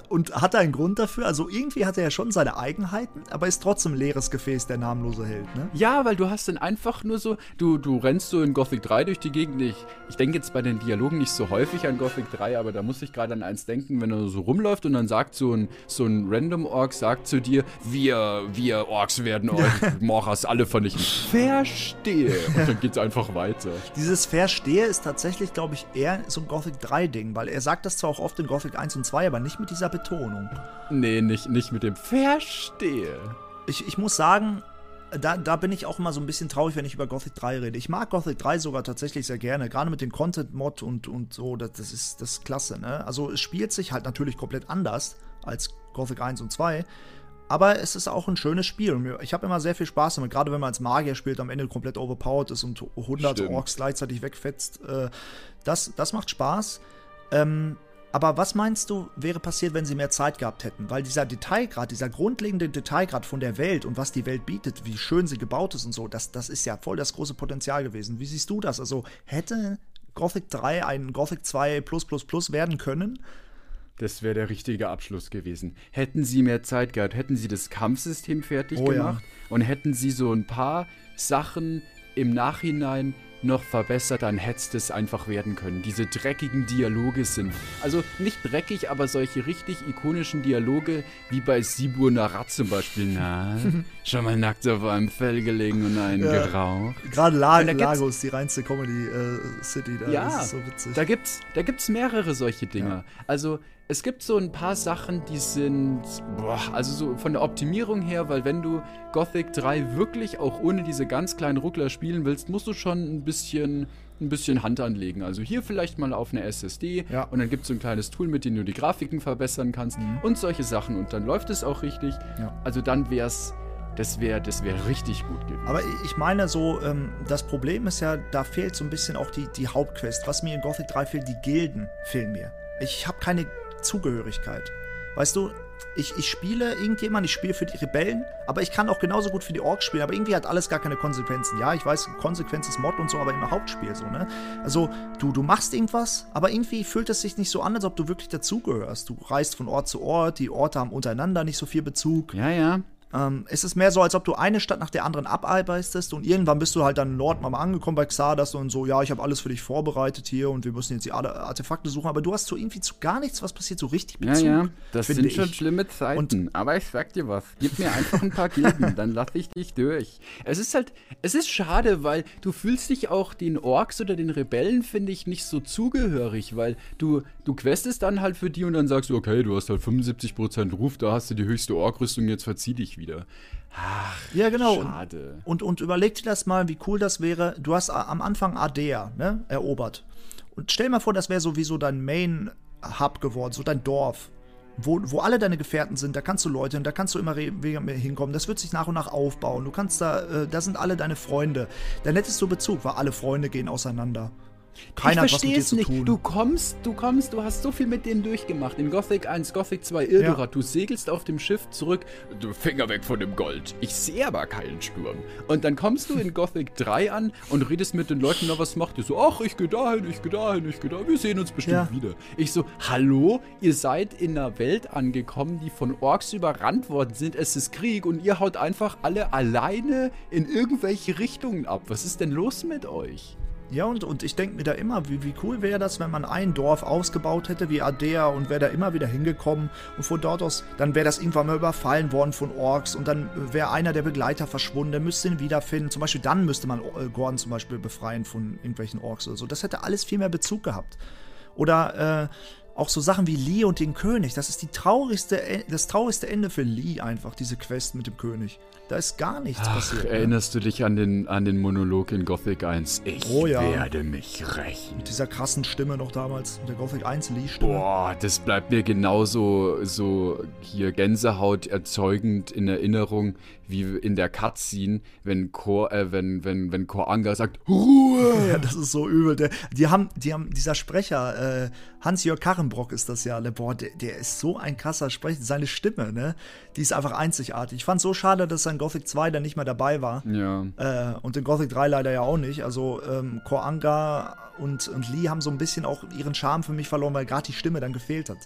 Und hat er einen Grund dafür? Also irgendwie hat er ja schon seine Eigenheiten, aber ist trotzdem ein leeres Gefäß, der namenlose Held, ne? Ja, weil du hast dann einfach nur so, du, du rennst so in Gothic 3 durch die Gegend. Ich, ich denke jetzt bei den Dialogen nicht so häufig an Gothic 3, aber da muss ich gerade an eins denken, wenn er so rumläuft und dann sagt so ein, so ein Random Ork, sagt zu dir, wir, wir Orks werden (laughs) euch Mochas alle vernichten. Verstehe. Und dann geht's einfach weiter. Dieses Verstehe ist tatsächlich, glaube ich, eher so ein Gothic 3-Ding, weil er sagt das zwar auch oft in Gothic 1 und 2, aber nicht mit dieser Betonung. Nee, nicht, nicht mit dem Verstehe. Ich, ich muss sagen, da, da bin ich auch immer so ein bisschen traurig, wenn ich über Gothic 3 rede. Ich mag Gothic 3 sogar tatsächlich sehr gerne, gerade mit dem Content-Mod und, und so, das, das, ist, das ist klasse. Ne? Also es spielt sich halt natürlich komplett anders als Gothic 1 und 2, aber es ist auch ein schönes Spiel. Ich habe immer sehr viel Spaß damit, gerade wenn man als Magier spielt, am Ende komplett overpowered ist und 100 Stimmt. Orks gleichzeitig wegfetzt. Äh, das, das macht Spaß. Ähm, aber was meinst du, wäre passiert, wenn sie mehr Zeit gehabt hätten? Weil dieser Detailgrad, dieser grundlegende Detailgrad von der Welt und was die Welt bietet, wie schön sie gebaut ist und so, das, das ist ja voll das große Potenzial gewesen. Wie siehst du das? Also hätte Gothic 3 ein Gothic 2 werden können? Das wäre der richtige Abschluss gewesen. Hätten sie mehr Zeit gehabt, hätten sie das Kampfsystem fertig Oh ja. gemacht und hätten sie so ein paar Sachen im Nachhinein noch verbessert, dann hätte es einfach werden können. Diese dreckigen Dialoge sind, also nicht dreckig, aber solche richtig ikonischen Dialoge, wie bei Sibur Narat zum Beispiel. Na, (laughs) schon mal nackt auf einem Fell gelegen und einen Ja. geraucht. Gerade La Lago ist die reinste Comedy-City, da Ja, das ist so witzig. Da gibt's, da gibt's mehrere solche Dinger. Also es gibt so ein paar Sachen, die sind, boah, also so von der Optimierung her, weil wenn du Gothic 3 wirklich auch ohne diese ganz kleinen Ruckler spielen willst, musst du schon ein bisschen, ein bisschen Hand anlegen. Also hier vielleicht mal auf eine SSD Ja. und dann gibt's so ein kleines Tool, mit dem du die Grafiken verbessern kannst und solche Sachen und dann läuft es auch richtig. Ja. Also dann wär's, das wäre, das wäre richtig gut gewesen. Aber ich meine so, ähm, das Problem ist ja, da fehlt so ein bisschen auch die, die Hauptquest. Was mir in Gothic 3 fehlt, die Gilden fehlen mir. Ich habe keine Zugehörigkeit. Weißt du, ich, ich spiele irgendjemand, ich spiele für die Rebellen, aber ich kann auch genauso gut für die Orks spielen, aber irgendwie hat alles gar keine Konsequenzen. Ja, ich weiß, Konsequenz ist Mod und so, aber im Hauptspiel so, ne? Also, du, du machst irgendwas, aber irgendwie fühlt es sich nicht so an, als ob du wirklich dazugehörst. Du reist von Ort zu Ort, die Orte haben untereinander nicht so viel Bezug. ja, ja. Ähm, es ist mehr so, als ob du eine Stadt nach der anderen abarbeitest und irgendwann bist du halt dann Nord mal angekommen bei Xardas und so, ja, ich habe alles für dich vorbereitet hier und wir müssen jetzt die Artefakte suchen, aber du hast so irgendwie zu gar nichts, was passiert, so richtig Bezug. Ja, ja, das sind schon ich. schlimme Zeiten, und aber ich sag dir was, gib mir einfach ein paar Gilden, (laughs) dann lass ich dich durch. Es ist halt, es ist schade, weil du fühlst dich auch den Orks oder den Rebellen, finde ich, nicht so zugehörig, weil du, du questest dann halt für die und dann sagst du, okay, du hast halt 75% Ruf, da hast du die höchste Ork-Rüstung, jetzt verzieh dich wieder. Ach, ja, genau. Schade. Und, und überleg dir das mal, wie cool das wäre. Du hast am Anfang Ardea ne, erobert. Und stell dir mal vor, das wäre sowieso dein Main-Hub geworden, so dein Dorf. Wo, wo alle deine Gefährten sind, da kannst du Leute, da kannst du immer hinkommen. Das wird sich nach und nach aufbauen. Du kannst da, äh, da sind alle deine Freunde. Dann hättest du Bezug, weil alle Freunde gehen auseinander. Keiner ich verstehe es nicht. Du kommst, du kommst, du hast so viel mit denen durchgemacht. In Gothic 1, Gothic 2, Ildurat. Ja. Du segelst auf dem Schiff zurück. Du Finger weg von dem Gold. Ich sehe aber keinen Sturm. Und dann kommst du in Gothic 3 an und redest mit den Leuten, na, was macht ihr so? Ach, ich gehe dahin, ich gehe dahin, ich gehe dahin. Wir sehen uns bestimmt ja. wieder. Ich so, hallo? Ihr seid in einer Welt angekommen, die von Orks überrannt worden sind. Es ist Krieg und ihr haut einfach alle alleine in irgendwelche Richtungen ab. Was ist denn los mit euch? Ja, und, und ich denke mir da immer, wie, wie cool wäre das, wenn man ein Dorf ausgebaut hätte wie Adea und wäre da immer wieder hingekommen und von dort aus, dann wäre das irgendwann mal überfallen worden von Orks und dann wäre einer der Begleiter verschwunden, müsste ihn wiederfinden. Zum Beispiel dann müsste man äh, Gordon zum Beispiel befreien von irgendwelchen Orks oder so. Das hätte alles viel mehr Bezug gehabt. Oder äh, auch so Sachen wie Lee und den König. Das ist die traurigste, das traurigste Ende für Lee einfach, diese Quest mit dem König. Da ist gar nichts Ach, passiert. Ne? Erinnerst du dich an den, an den Monolog in Gothic 1? Ich oh, ja. werde mich rächen. Mit dieser krassen Stimme noch damals, mit der Gothic 1 Lee-Stimme. Boah, das bleibt mir genauso so hier Gänsehaut erzeugend in Erinnerung, wie in der Cutscene, wenn Kor, äh, wenn, wenn, wenn Koranga sagt, Ruhe! (laughs) Ja, das ist so übel. Der, die haben, die haben, dieser Sprecher, äh, Hans-Jörg Karrenbrock ist das ja, ne? boah, der, der ist so ein krasser Sprecher. Seine Stimme, ne? Die ist einfach einzigartig. Ich fand es so schade, dass sein Gothic 2 dann nicht mehr dabei war. Ja. Äh, und in Gothic 3 leider ja auch nicht. Also, ähm, Koranga und, und Lee haben so ein bisschen auch ihren Charme für mich verloren, weil gerade die Stimme dann gefehlt hat.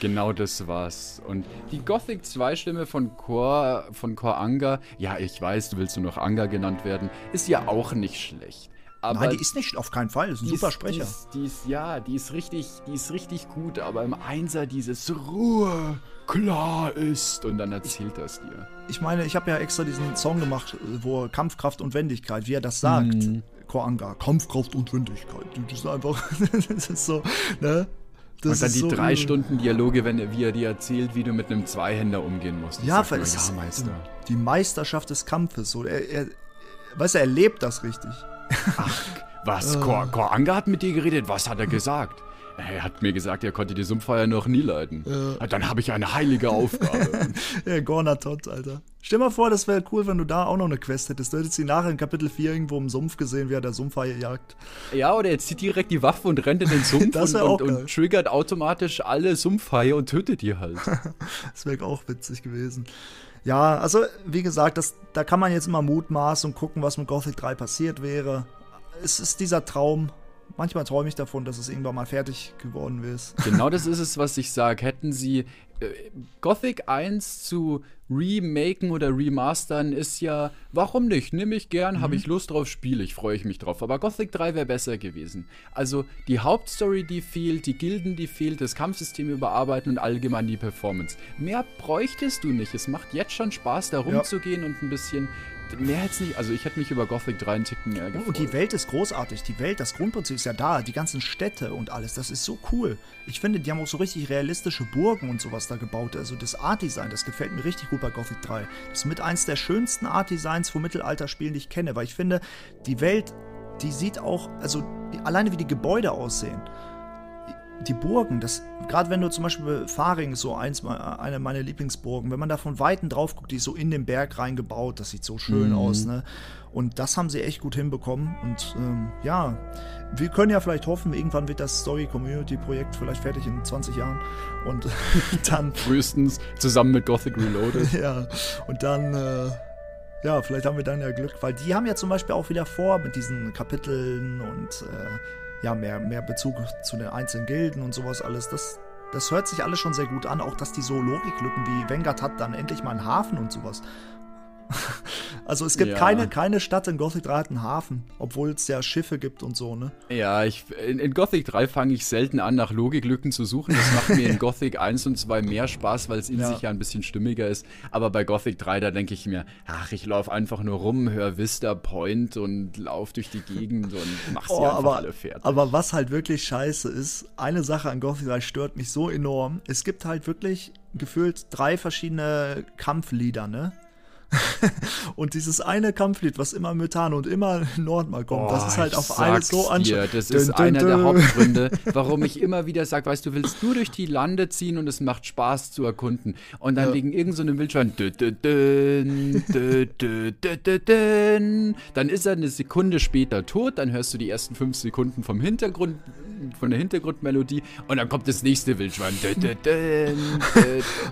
Genau das war's. Und die Gothic 2 Stimme von Kor, von Kor Anga, ja, ich weiß, du willst nur noch Anga genannt werden, ist ja auch nicht schlecht. Aber Nein, die ist nicht auf keinen Fall, ist ein super Sprecher. Die ist, die ist, ja, die ist richtig, die ist richtig gut, aber im Einser dieses Ruhe klar ist und dann erzählt er es dir. Ich meine, ich habe ja extra diesen Song gemacht, wo Kampfkraft und Wendigkeit, wie er das sagt. Mhm. Koanga, Kampfkraft und Wendigkeit. Das ist einfach, (laughs) das ist so, ne? Das und dann die so drei Stunden Dialoge, wenn er, wie er dir erzählt, wie du mit einem Zweihänder umgehen musst. Ja, sagt, es ja, Meister. Die Meisterschaft des Kampfes. So, er, er, weißt du, er lebt das richtig. Ach, was? Kor, Koranga hat mit dir geredet. Was hat er gesagt? Er hat mir gesagt, er konnte die Sumpffeier noch nie leiden. Ja. Dann habe ich eine heilige Aufgabe. (laughs) ja, Gornatot, Alter. Stell mal vor, das wäre cool, wenn du da auch noch eine Quest hättest. Du hättest sie nachher in Kapitel 4 irgendwo im Sumpf gesehen, wie er der Sumpfhaie jagt. Ja, oder er zieht direkt die Waffe und rennt in den Sumpf (laughs) und, und, und, triggert automatisch alle Sumpfhaie und tötet die halt. (laughs) das wäre auch witzig gewesen. Ja, also wie gesagt, das, da kann man jetzt immer mutmaßen und gucken, was mit Gothic 3 passiert wäre. Es ist dieser Traum, manchmal träume ich davon, dass es irgendwann mal fertig geworden ist. (laughs) Genau das ist es, was ich sage. Hätten sie äh, Gothic 1 zu remaken oder remastern ist ja, warum nicht? Nimm ich gern, mhm. habe ich Lust drauf, spiele ich, freue ich mich drauf. Aber Gothic 3 wäre besser gewesen. Also die Hauptstory, die fehlt, die Gilden, die fehlt, das Kampfsystem überarbeiten und allgemein die Performance. Mehr bräuchtest du nicht. Es macht jetzt schon Spaß, da rumzugehen ja. und ein bisschen mehr jetzt nicht. Also ich hätte mich über Gothic 3 einen Ticken mehr gefreut. Und die Welt ist großartig. Die Welt, das Grundprinzip ist ja da. Die ganzen Städte und alles. Das ist so cool. Ich finde, die haben auch so richtig realistische Burgen und sowas da gebaut. Also das Art-Design, das gefällt mir richtig gut bei Gothic 3. Das ist mit eins der schönsten Art-Designs von Mittelalterspielen, die ich kenne. Weil ich finde, die Welt, die sieht auch, also alleine wie die Gebäude aussehen die Burgen, das, gerade wenn du zum Beispiel Faring so eins, eine meiner Lieblingsburgen, wenn man da von Weitem drauf guckt, die ist so in den Berg reingebaut, das sieht so schön mhm. aus, ne? Und das haben sie echt gut hinbekommen. Und ähm, ja, wir können ja vielleicht hoffen, irgendwann wird das Story-Community-Projekt vielleicht fertig in 20 Jahren. Und (laughs) dann. Frühestens zusammen mit Gothic Reloaded. (laughs) ja, und dann. Äh, ja, vielleicht haben wir dann ja Glück, weil die haben ja zum Beispiel auch wieder vor mit diesen Kapiteln und äh, ja, mehr, mehr Bezug zu den einzelnen Gilden und sowas alles. Das, das hört sich alles schon sehr gut an. Auch, dass die so Logiklücken wie Vanguard hat dann endlich mal einen Hafen und sowas. (laughs) Also es gibt ja. keine, keine Stadt in Gothic 3 hat einen Hafen, obwohl es ja Schiffe gibt und so, ne? Ja, ich, in, in Gothic 3 fange ich selten an, nach Logiklücken zu suchen. Das macht mir in (laughs) Gothic 1 und 2 mehr Spaß, weil es in ja. sich ja ein bisschen stimmiger ist. Aber bei Gothic 3, da denke ich mir, ach, ich laufe einfach nur rum, höre Vista Point und laufe durch die Gegend und mach sie oh, einfach aber, alle fertig. Aber was halt wirklich scheiße ist, eine Sache an Gothic 3 stört mich so enorm. Es gibt halt wirklich gefühlt drei verschiedene Kampflieder, ne? (laughs) und dieses eine Kampflied, was immer Methan und immer Nordmal kommt, oh, das ist halt auf alles so anstrengend. Das ist dün, dün, einer dün. der Hauptgründe, (laughs) warum ich immer wieder sage, weißt du, willst nur durch die Lande ziehen und es macht Spaß zu erkunden. Und dann ja. wegen irgendeinem so Wildschwein, dann ist er eine Sekunde später tot, dann hörst du die ersten fünf Sekunden vom Hintergrund von der Hintergrundmelodie und dann kommt das nächste Wildschwein. (laughs)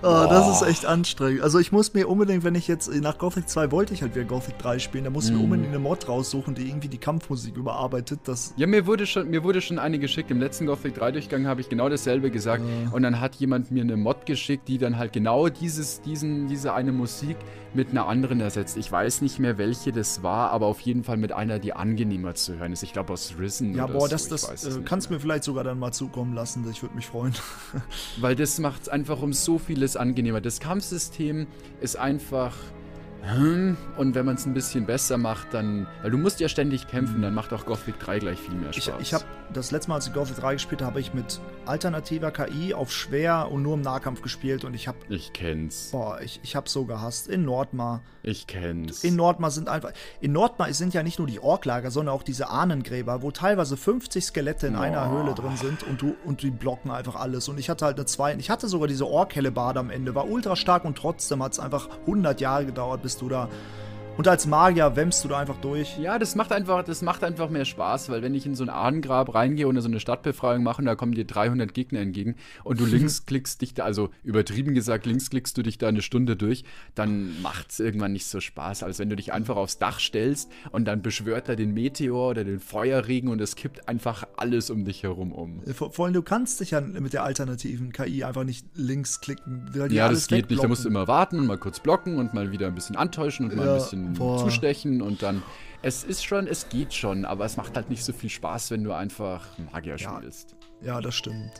oh, das ist echt anstrengend. Also ich muss mir unbedingt, wenn ich jetzt nach Gothic 2 wollte ich halt wieder Gothic 3 spielen, da muss ich mir unbedingt eine Mod raussuchen, die irgendwie die Kampfmusik überarbeitet. Das ja, mir wurde schon, mir wurde schon eine geschickt. Im letzten Gothic 3 Durchgang habe ich genau dasselbe gesagt uh. und dann hat jemand mir eine Mod geschickt, die dann halt genau dieses, diesen, diese eine Musik mit einer anderen ersetzt. Ich weiß nicht mehr, welche das war, aber auf jeden Fall mit einer, die angenehmer zu hören ist. Ich glaube aus Risen. Ja, boah, so. das, das äh, kannst du mir vielleicht sogar dann mal zukommen lassen. Ich würde mich freuen. Weil das macht es einfach um so vieles angenehmer. Das Kampfsystem ist einfach und wenn man es ein bisschen besser macht, dann. Weil du musst ja ständig kämpfen, dann macht auch Gothic 3 gleich viel mehr Spaß. Ich, ich habe das letzte Mal, als ich Gothic 3 gespielt habe, habe ich mit alternativer KI auf schwer und nur im Nahkampf gespielt und ich habe. Ich kenn's. Boah, ich, ich habe so gehasst. In Nordmar. Ich kenn's. In Nordmar sind einfach. In Nordmar sind ja nicht nur die Orklager, sondern auch diese Ahnengräber, wo teilweise 50 Skelette in oh. einer Höhle drin sind und du und die blocken einfach alles. Und ich hatte halt eine zwei. Ich hatte sogar diese Orkhellebade am Ende, war ultra stark und trotzdem hat es einfach 100 Jahre gedauert, bis du da. Und als Magier wämmst du da einfach durch. Ja, das macht einfach, das macht einfach mehr Spaß, weil wenn ich in so ein Ahnengrab reingehe und so eine Stadtbefreiung mache und da kommen dir 300 Gegner entgegen und du (laughs) links klickst dich da, also übertrieben gesagt, links klickst du dich da eine Stunde durch, dann macht es irgendwann nicht so Spaß, als wenn du dich einfach aufs Dach stellst und dann beschwört er den Meteor oder den Feuerregen und es kippt einfach alles um dich herum um. Vor, vor allem, du kannst dich ja mit der alternativen KI einfach nicht links klicken. ja, das geht nicht, da musst du immer warten und mal kurz blocken und mal wieder ein bisschen antäuschen und mal ja. ein bisschen Boah. zustechen und dann. Es ist schon, es geht schon, aber es macht halt nicht so viel Spaß, wenn du einfach Magier ja. spielst. Ja, das stimmt.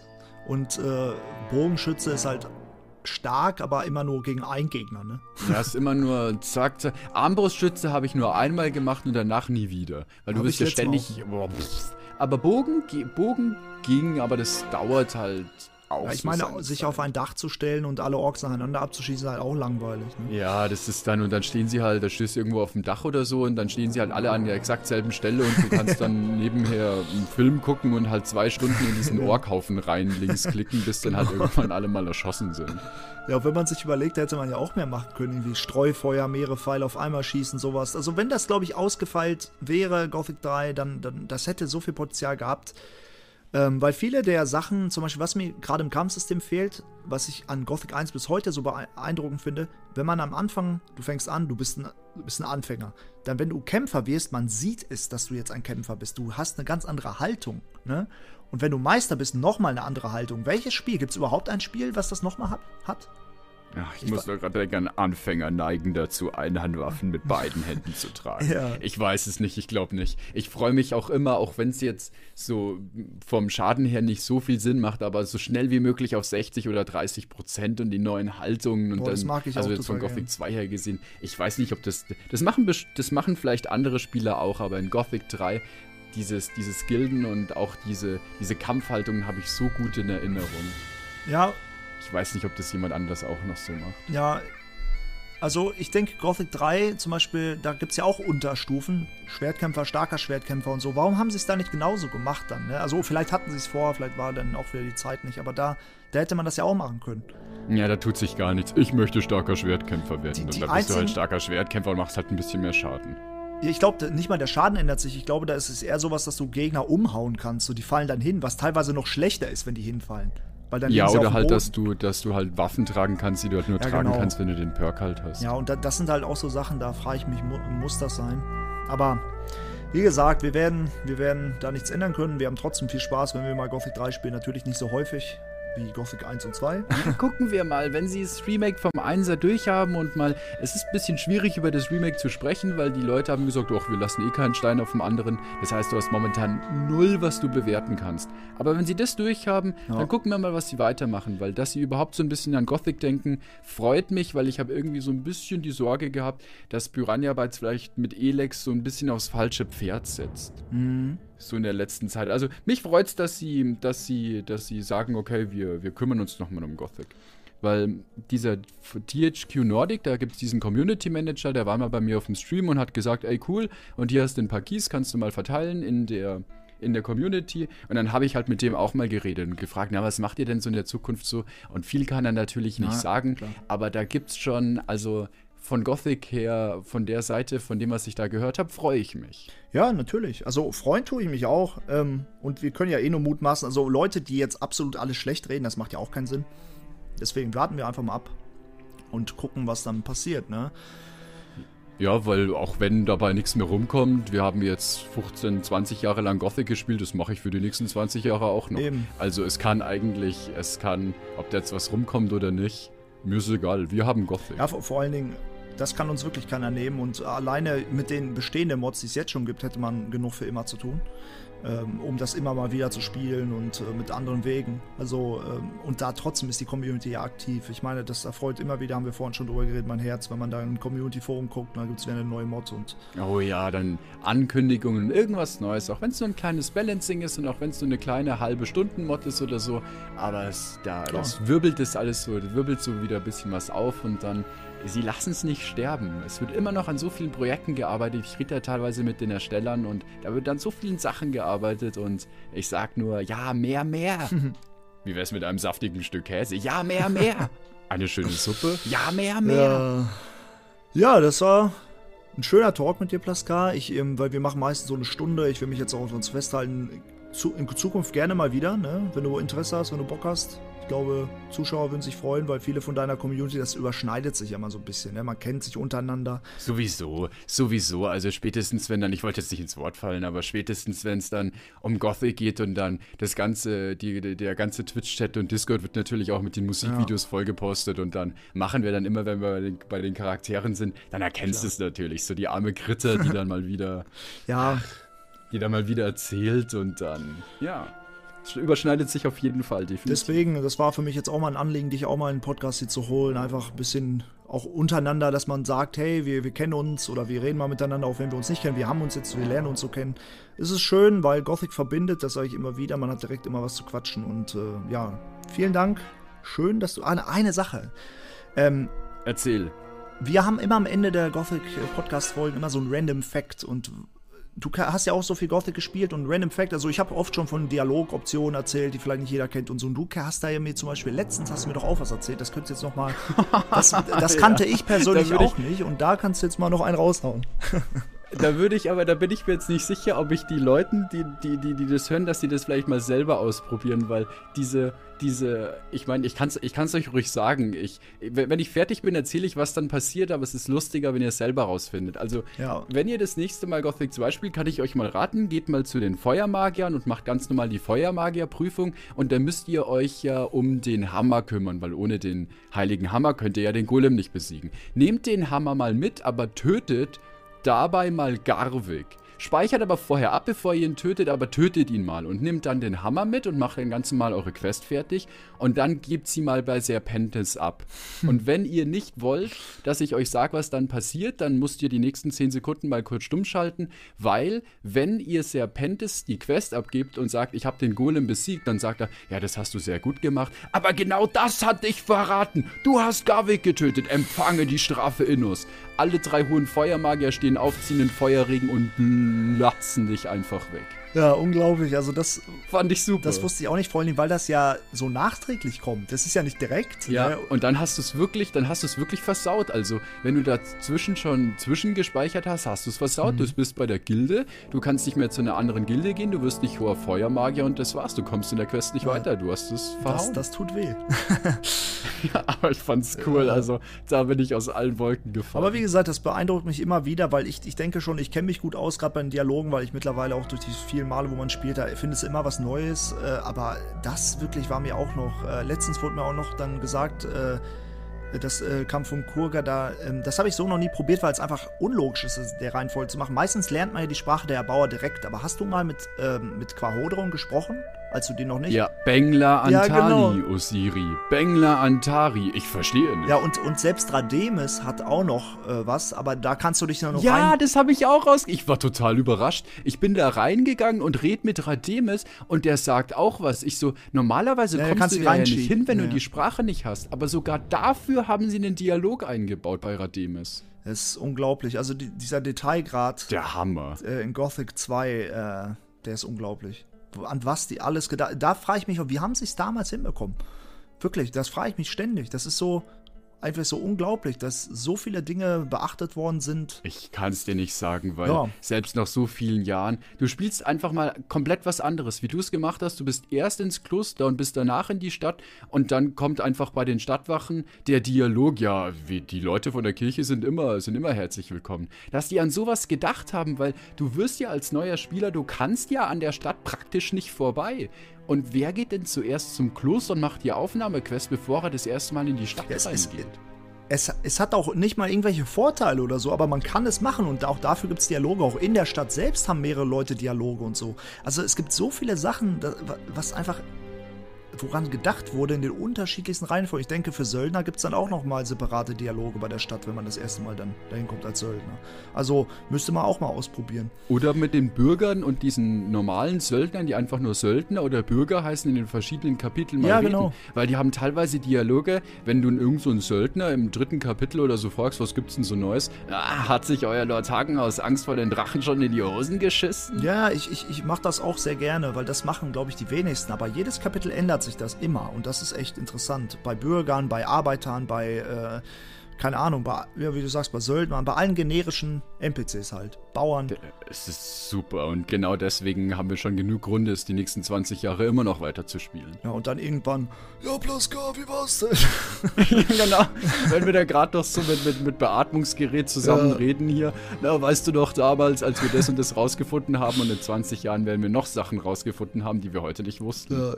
Und äh, Bogenschütze ist halt stark, aber immer nur gegen einen Gegner, ne? Ja, ist immer nur zack, zack. Armbrustschütze habe ich nur einmal gemacht und danach nie wieder. Weil du bist ja ständig. Boah, aber Bogen, Bogen ging, aber das dauert halt auch. Ja, ich meine, sich auf ein Dach zu stellen und alle Orks nacheinander abzuschießen, ist halt auch langweilig. Ne? Ja, das ist dann, und dann stehen sie halt, da stehst du irgendwo auf dem Dach oder so und dann stehen sie halt alle an der exakt selben Stelle und du kannst dann (laughs) nebenher einen Film gucken und halt zwei Stunden in diesen Orkhaufen rein links klicken, bis dann halt genau. irgendwann alle mal erschossen sind. Ja, wenn man sich überlegt, hätte man ja auch mehr machen können, wie Streufeuer, mehrere Pfeile auf einmal schießen, sowas. Also wenn das, glaube ich, ausgefeilt wäre, Gothic 3, dann, dann das hätte so viel Potenzial gehabt. Ähm, weil viele der Sachen, zum Beispiel, was mir gerade im Kampfsystem fehlt, was ich an Gothic 1 bis heute so beeindruckend finde, wenn man am Anfang, du fängst an, du bist ein, du bist ein Anfänger, dann wenn du Kämpfer wirst, man sieht es, dass du jetzt ein Kämpfer bist. Du hast eine ganz andere Haltung, ne? Und wenn du Meister bist, nochmal eine andere Haltung. Welches Spiel? Gibt es überhaupt ein Spiel, was das nochmal hat? hat? Ach, ich, ich muss doch gerade denken, Anfänger neigen dazu, Einhandwaffen mit beiden Händen zu tragen. (laughs) Ja. Ich weiß es nicht, ich glaube nicht. Ich freue mich auch immer, auch wenn es jetzt so vom Schaden her nicht so viel Sinn macht, aber so schnell wie möglich auf 60 oder 30 Prozent und die neuen Haltungen und Boah, dann, das mag ich also auch jetzt von Gothic gern. 2 her gesehen, ich weiß nicht, ob das, das machen, das machen vielleicht andere Spieler auch, aber in Gothic 3 dieses, dieses Gilden und auch diese, diese Kampfhaltungen habe ich so gut in Erinnerung. Ja, ich weiß nicht, ob das jemand anders auch noch so macht. Ja, also ich denke, Gothic 3 zum Beispiel, da gibt es ja auch Unterstufen. Schwertkämpfer, starker Schwertkämpfer und so. Warum haben sie es da nicht genauso gemacht dann? Ne? Also vielleicht hatten sie es vor, vielleicht war dann auch wieder die Zeit nicht. Aber da, da hätte man das ja auch machen können. Ja, da tut sich gar nichts. Ich möchte starker Schwertkämpfer werden. Die, die und dann bist du halt starker Schwertkämpfer und machst halt ein bisschen mehr Schaden. Ich glaube, nicht mal der Schaden ändert sich. Ich glaube, da ist es eher sowas, dass du Gegner umhauen kannst. So, die fallen dann hin, was teilweise noch schlechter ist, wenn die hinfallen. Ja, oder halt, dass du, dass du halt Waffen tragen kannst, die du halt nur ja, tragen genau. kannst, wenn du den Perk halt hast. Ja, und da, das sind halt auch so Sachen, da frage ich mich, muss das sein? Aber wie gesagt, wir werden, wir werden da nichts ändern können. Wir haben trotzdem viel Spaß, wenn wir mal Gothic 3 spielen. Natürlich nicht so häufig. Wie Gothic 1 und 2. (laughs) Gucken wir mal, wenn sie das Remake vom 1er durchhaben und mal. Es ist ein bisschen schwierig, über das Remake zu sprechen, weil die Leute haben gesagt, doch, wir lassen eh keinen Stein auf dem anderen. Das heißt, du hast momentan null, was du bewerten kannst. Aber wenn sie das durchhaben, ja. dann gucken wir mal, was sie weitermachen, weil dass sie überhaupt so ein bisschen an Gothic denken, freut mich, weil ich habe irgendwie so ein bisschen die Sorge gehabt, dass Piranha Bytes vielleicht mit Elex so ein bisschen aufs falsche Pferd setzt. Mhm so in der letzten Zeit. Also mich freut es, dass sie, dass sie, dass sie sagen, okay, wir, wir kümmern uns nochmal um Gothic. Weil dieser THQ Nordic, da gibt es diesen Community Manager, der war mal bei mir auf dem Stream und hat gesagt, ey cool, und hier hast du ein paar Keys, kannst du mal verteilen in der, in der Community. Und dann habe ich halt mit dem auch mal geredet und gefragt, na, was macht ihr denn so in der Zukunft so? Und viel kann er natürlich nicht ja, sagen, klar. aber da gibt es schon, also von Gothic her, von der Seite, von dem, was ich da gehört habe, freue ich mich. Ja, natürlich. Also freuen tue ich mich auch. Ähm, und wir können ja eh nur mutmaßen. Also Leute, die jetzt absolut alles schlecht reden, das macht ja auch keinen Sinn. Deswegen warten wir einfach mal ab und gucken, was dann passiert, ne? Ja, weil auch wenn dabei nichts mehr rumkommt, wir haben jetzt 15, 20 Jahre lang Gothic gespielt, das mache ich für die nächsten 20 Jahre auch noch. Eben. Also es kann eigentlich, es kann, ob da jetzt was rumkommt oder nicht, mir ist egal, wir haben Gothic. Ja, vor, vor allen Dingen, das kann uns wirklich keiner nehmen. Und alleine mit den bestehenden Mods, die es jetzt schon gibt, hätte man genug für immer zu tun. Ähm, um das immer mal wieder zu spielen und äh, mit anderen Wegen. Also, ähm, und da trotzdem ist die Community ja aktiv. Ich meine, das erfreut immer wieder, haben wir vorhin schon drüber geredet, mein Herz, wenn man da in ein Community-Forum guckt, dann gibt es wieder eine neue Mod und. Oh ja, dann Ankündigungen, irgendwas Neues, auch wenn es nur ein kleines Balancing ist und auch wenn es nur eine kleine halbe Stunden-Mod ist oder so. Aber es, da, das wirbelt das alles so, wirbelt so wieder ein bisschen was auf und dann sie lassen es nicht sterben. Es wird immer noch an so vielen Projekten gearbeitet. Ich rede da teilweise mit den Erstellern und da wird an so vielen Sachen gearbeitet und ich sag nur, ja, mehr, mehr. (laughs) Wie wär's mit einem saftigen Stück Käse? Ja, mehr, mehr. (laughs) Eine schöne Suppe? Ja, mehr, mehr. Ja, ja das war ein schöner Talk mit dir, Plaskar. Ich, ähm, weil wir machen meistens so eine Stunde. Ich will mich jetzt auch sonst festhalten. in Zukunft gerne mal wieder, ne? wenn du Interesse hast, wenn du Bock hast glaube, Zuschauer würden sich freuen, weil viele von deiner Community, das überschneidet sich ja mal so ein bisschen. Ne? Man kennt sich untereinander. Sowieso, sowieso. Also spätestens, wenn dann, ich wollte jetzt nicht ins Wort fallen, aber spätestens, wenn es dann um Gothic geht und dann das ganze, die, der ganze Twitch-Chat und Discord wird natürlich auch mit den Musikvideos ja. vollgepostet und dann machen wir dann immer, wenn wir bei den, bei den Charakteren sind, dann erkennst du es natürlich. So die arme Kritter, die dann mal wieder. (laughs) ja. Die dann mal wieder erzählt und dann, ja überschneidet sich auf jeden Fall, definitiv. Deswegen, das war für mich jetzt auch mal ein Anliegen, dich auch mal in den Podcast hier zu holen. Einfach ein bisschen auch untereinander, dass man sagt, hey, wir, wir kennen uns oder wir reden mal miteinander, auch wenn wir uns nicht kennen. Wir haben uns jetzt, wir lernen uns so kennen. Es ist schön, weil Gothic verbindet, das sage ich immer wieder. Man hat direkt immer was zu quatschen. Und äh, ja, vielen Dank. Schön, dass du. Eine, eine Sache. Ähm, Erzähl. Wir haben immer am Ende der Gothic Podcast Folgen immer so ein Random Fact und du hast ja auch so viel Gothic gespielt und Random Fact, also ich habe oft schon von Dialogoptionen erzählt, die vielleicht nicht jeder kennt und so. Und du hast da ja mir zum Beispiel, letztens hast du mir doch auch was erzählt, das könntest du jetzt noch mal, das, (laughs) das kannte ja, ich persönlich auch ich, nicht und da kannst du jetzt mal noch einen raushauen. (laughs) Da würde ich aber, da bin ich mir jetzt nicht sicher, ob ich die Leuten, die, die, die, die das hören, dass sie das vielleicht mal selber ausprobieren, weil diese, diese, ich meine, ich kann es ich kann's euch ruhig sagen. Ich, wenn ich fertig bin, erzähle ich, was dann passiert, aber es ist lustiger, wenn ihr es selber rausfindet. Also, ja. wenn ihr das nächste Mal Gothic 2 spielt, kann ich euch mal raten, geht mal zu den Feuermagiern und macht ganz normal die Feuermagierprüfung und dann müsst ihr euch ja um den Hammer kümmern, weil ohne den heiligen Hammer könnt ihr ja den Golem nicht besiegen. Nehmt den Hammer mal mit, aber tötet dabei mal Garvik. Speichert aber vorher ab, bevor ihr ihn tötet, aber tötet ihn mal und nimmt dann den Hammer mit und macht den ganzen Mal eure Quest fertig und dann gebt sie mal bei Serpentis ab. Hm. Und wenn ihr nicht wollt, dass ich euch sage, was dann passiert, dann müsst ihr die nächsten 10 Sekunden mal kurz stumm schalten, weil wenn ihr Serpentis die Quest abgibt und sagt, ich habe den Golem besiegt, dann sagt er, ja, das hast du sehr gut gemacht, aber genau das hat dich verraten. Du hast Garvik getötet, empfange die Strafe Innos. Alle drei hohen Feuermagier stehen auf, ziehen den Feuerregen und latzen dich einfach weg. Ja, unglaublich. Also das fand ich super. Das wusste ich auch nicht, vor allem, weil das ja so nachträglich kommt. Das ist ja nicht direkt. Ja, ne? und dann hast du es wirklich, dann hast du es wirklich versaut. Also, wenn du dazwischen schon zwischengespeichert hast, hast du es versaut. Mhm. Du bist bei der Gilde, du kannst nicht mehr zu einer anderen Gilde gehen, du wirst nicht hoher Feuermagier und das war's. Du kommst in der Quest nicht ja. weiter. Du hast es verhauen. Das, das tut weh. (laughs) (laughs) ja, aber ich fand's cool. Ja. Also, da bin ich aus allen Wolken gefallen. Aber wie gesagt, das beeindruckt mich immer wieder, weil ich, ich denke schon, ich kenne mich gut aus, gerade bei den Dialogen, weil ich mittlerweile auch durch die vielen vielen Male, wo man spielt, da findest du immer was Neues. Äh, aber das wirklich war mir auch noch. Äh, letztens wurde mir auch noch dann gesagt, äh, das äh, kam von Kurga da. Ähm, das habe ich so noch nie probiert, weil es einfach unlogisch ist, der Reihenfolge zu machen. Meistens lernt man ja die Sprache der Erbauer direkt. Aber hast du mal mit, ähm, mit Quahodron gesprochen? Als du den noch nicht. Ja, Bengla Antari, Ja, genau. Osiri. Bengla Antari. Ich verstehe nicht. Ja, und, und selbst Rademes hat auch noch äh, was, aber da kannst du dich dann noch Ja, rein. das habe ich auch raus. Ich war total überrascht. Ich bin da reingegangen und red mit Rademes und der sagt auch was. Ich so, normalerweise Ja, kommst du da ja nicht hin, wenn Ja. du die Sprache nicht hast. Aber sogar dafür haben sie einen Dialog eingebaut bei Rademes. Das ist unglaublich. Also die, dieser Detailgrad Der Hammer. äh, in Gothic 2, äh, der ist unglaublich. An was die alles gedacht Da frage ich mich, wie haben sie es damals hinbekommen? Wirklich, das frage ich mich ständig. Das ist so einfach so unglaublich, dass so viele Dinge beachtet worden sind. Ich kann es dir nicht sagen, weil Ja. selbst nach so vielen Jahren, du spielst einfach mal komplett was anderes, wie du es gemacht hast. Du bist erst ins Kloster und bist danach in die Stadt und dann kommt einfach bei den Stadtwachen der Dialog, ja, wie, die Leute von der Kirche sind immer, sind immer herzlich willkommen. Dass die an sowas gedacht haben, weil du wirst ja als neuer Spieler, du kannst ja an der Stadt praktisch nicht vorbei. Und wer geht denn zuerst zum Kloster und macht die Aufnahmequest, bevor er das erste Mal in die Stadt es reingeht? Es, es hat auch nicht mal irgendwelche Vorteile oder so, aber man kann es machen und auch dafür gibt es Dialoge. Auch in der Stadt selbst haben mehrere Leute Dialoge und so. Also es gibt so viele Sachen, was einfach woran gedacht wurde in den unterschiedlichsten Reihenfolgen. Ich denke, für Söldner gibt es dann auch noch mal separate Dialoge bei der Stadt, wenn man das erste Mal dann dahin kommt als Söldner. Also müsste man auch mal ausprobieren. Oder mit den Bürgern und diesen normalen Söldnern, die einfach nur Söldner oder Bürger heißen in den verschiedenen Kapiteln mal Ja, reden. genau. Weil die haben teilweise Dialoge, wenn du irgend so einen Söldner im dritten Kapitel oder so fragst, was gibt's denn so Neues? Ah, hat sich euer Lord Hagen aus Angst vor den Drachen schon in die Hosen geschissen? Ja, ich, ich, ich mache das auch sehr gerne, weil das machen, glaube ich, die wenigsten. Aber jedes Kapitel ändert sich das immer und das ist echt interessant. Bei Bürgern, bei Arbeitern, bei, äh, keine Ahnung, bei, ja, wie du sagst, bei Söldnern, bei allen generischen NPCs halt. Bauern. Es ist super und genau deswegen haben wir schon genug Gründe, es die nächsten 20 Jahre immer noch weiter zu spielen. Ja, und dann irgendwann, ja, Plaska, wie war's denn? (laughs) (laughs) genau. Wenn wir da gerade noch so mit, mit, mit Beatmungsgerät zusammen Ja. reden hier. Na, weißt du doch damals, als wir das und das rausgefunden haben und in 20 Jahren werden wir noch Sachen rausgefunden haben, die wir heute nicht wussten. ja.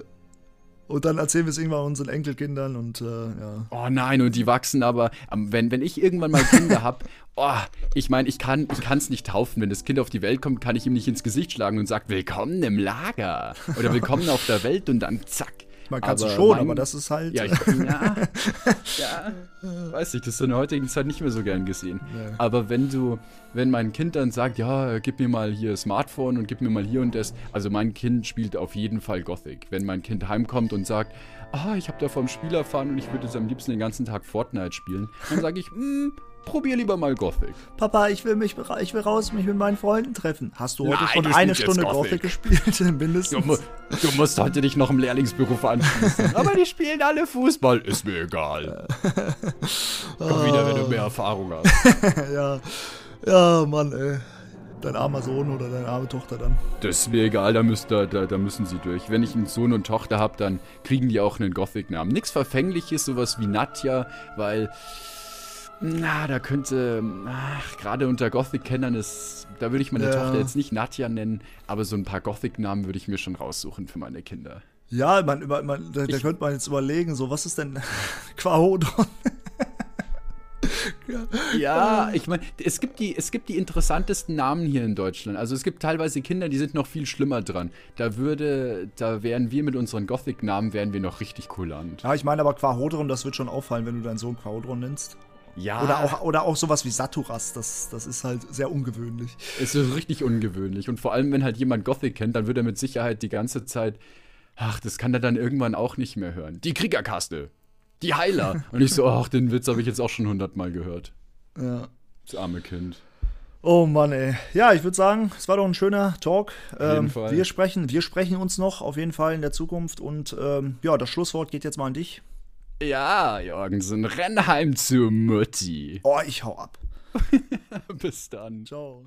Und dann erzählen wir es irgendwann unseren Enkelkindern und äh, ja. Oh nein, und die wachsen aber, ähm, wenn, wenn ich irgendwann mal Kinder habe, (laughs) oh, ich meine, ich kann es nicht taufen. Wenn das Kind auf die Welt kommt, kann ich ihm nicht ins Gesicht schlagen und sagen, willkommen im Lager. Oder (laughs) willkommen auf der Welt und dann zack. Man kann es schon, mein- aber das ist halt. Ja, ich, ja, (laughs) ja, weiß ich, das ist in der heutigen Zeit nicht mehr so gern gesehen. Nee. Aber wenn du, wenn mein Kind dann sagt, ja, gib mir mal hier Smartphone und gib mir mal hier und das, also mein Kind spielt auf jeden Fall Gothic. Wenn mein Kind heimkommt und sagt, ah, ich habe da vom Spiel erfahren und ich würde jetzt am liebsten den ganzen Tag Fortnite spielen, dann sage ich, hm, probier lieber mal Gothic. Papa, ich will mich, ich will raus, mich mit meinen Freunden treffen. Hast du heute Nein, schon du eine Stunde Gothic. Gothic gespielt? (laughs) Du, Mindestens. mu du musst heute dich noch im Lehrlingsberuf anschließen. (laughs) Aber die spielen alle Fußball, ist mir egal. (laughs) Komm wieder, wenn du mehr Erfahrung hast. ja. Ja, Mann, ey. Dein armer Sohn oder deine arme Tochter dann. Das ist mir egal, da, müsst, da, da, da müssen sie durch. Wenn ich einen Sohn und Tochter habe, dann kriegen die auch einen Gothic-Namen. Nichts Verfängliches, sowas wie Nadja, weil. Na, da könnte. Ach, gerade unter Gothic-Kennern ist. Da würde ich meine Ja. Tochter jetzt nicht Nadja nennen, aber so ein paar Gothic-Namen würde ich mir schon raussuchen für meine Kinder. Ja, man, man, da, da könnte man jetzt überlegen, so, was ist denn (laughs) Quahodron? (laughs) Ja, ich meine, es gibt, die, es gibt die interessantesten Namen hier in Deutschland. Also es gibt teilweise Kinder, die sind noch viel schlimmer dran. Da würde, da wären wir mit unseren Gothic-Namen, wären wir noch richtig kulant. Ja, ich meine aber Quahodron, das wird schon auffallen, wenn du deinen Sohn Quahodron nennst. Ja, Oder auch, oder auch sowas wie Saturas, das, das ist halt sehr ungewöhnlich. es ist richtig ungewöhnlich. Und vor allem, wenn halt jemand Gothic kennt, dann wird er mit Sicherheit die ganze Zeit, ach, das kann er dann irgendwann auch nicht mehr hören. Die Kriegerkaste, die Heiler. (laughs) Und ich so, ach, den Witz habe ich jetzt auch schon hundertmal gehört. Ja. Das arme Kind. Oh Mann, ey. Ja, ich würde sagen, es war doch ein schöner Talk. jeden Ähm, Fall. Wir sprechen, wir sprechen uns noch auf jeden Fall in der Zukunft. Und ähm, ja, das Schlusswort geht jetzt mal an dich. Ja, Jorgensen, renn heim zu Mutti. Oh, ich hau ab. (laughs) Bis dann. Ciao.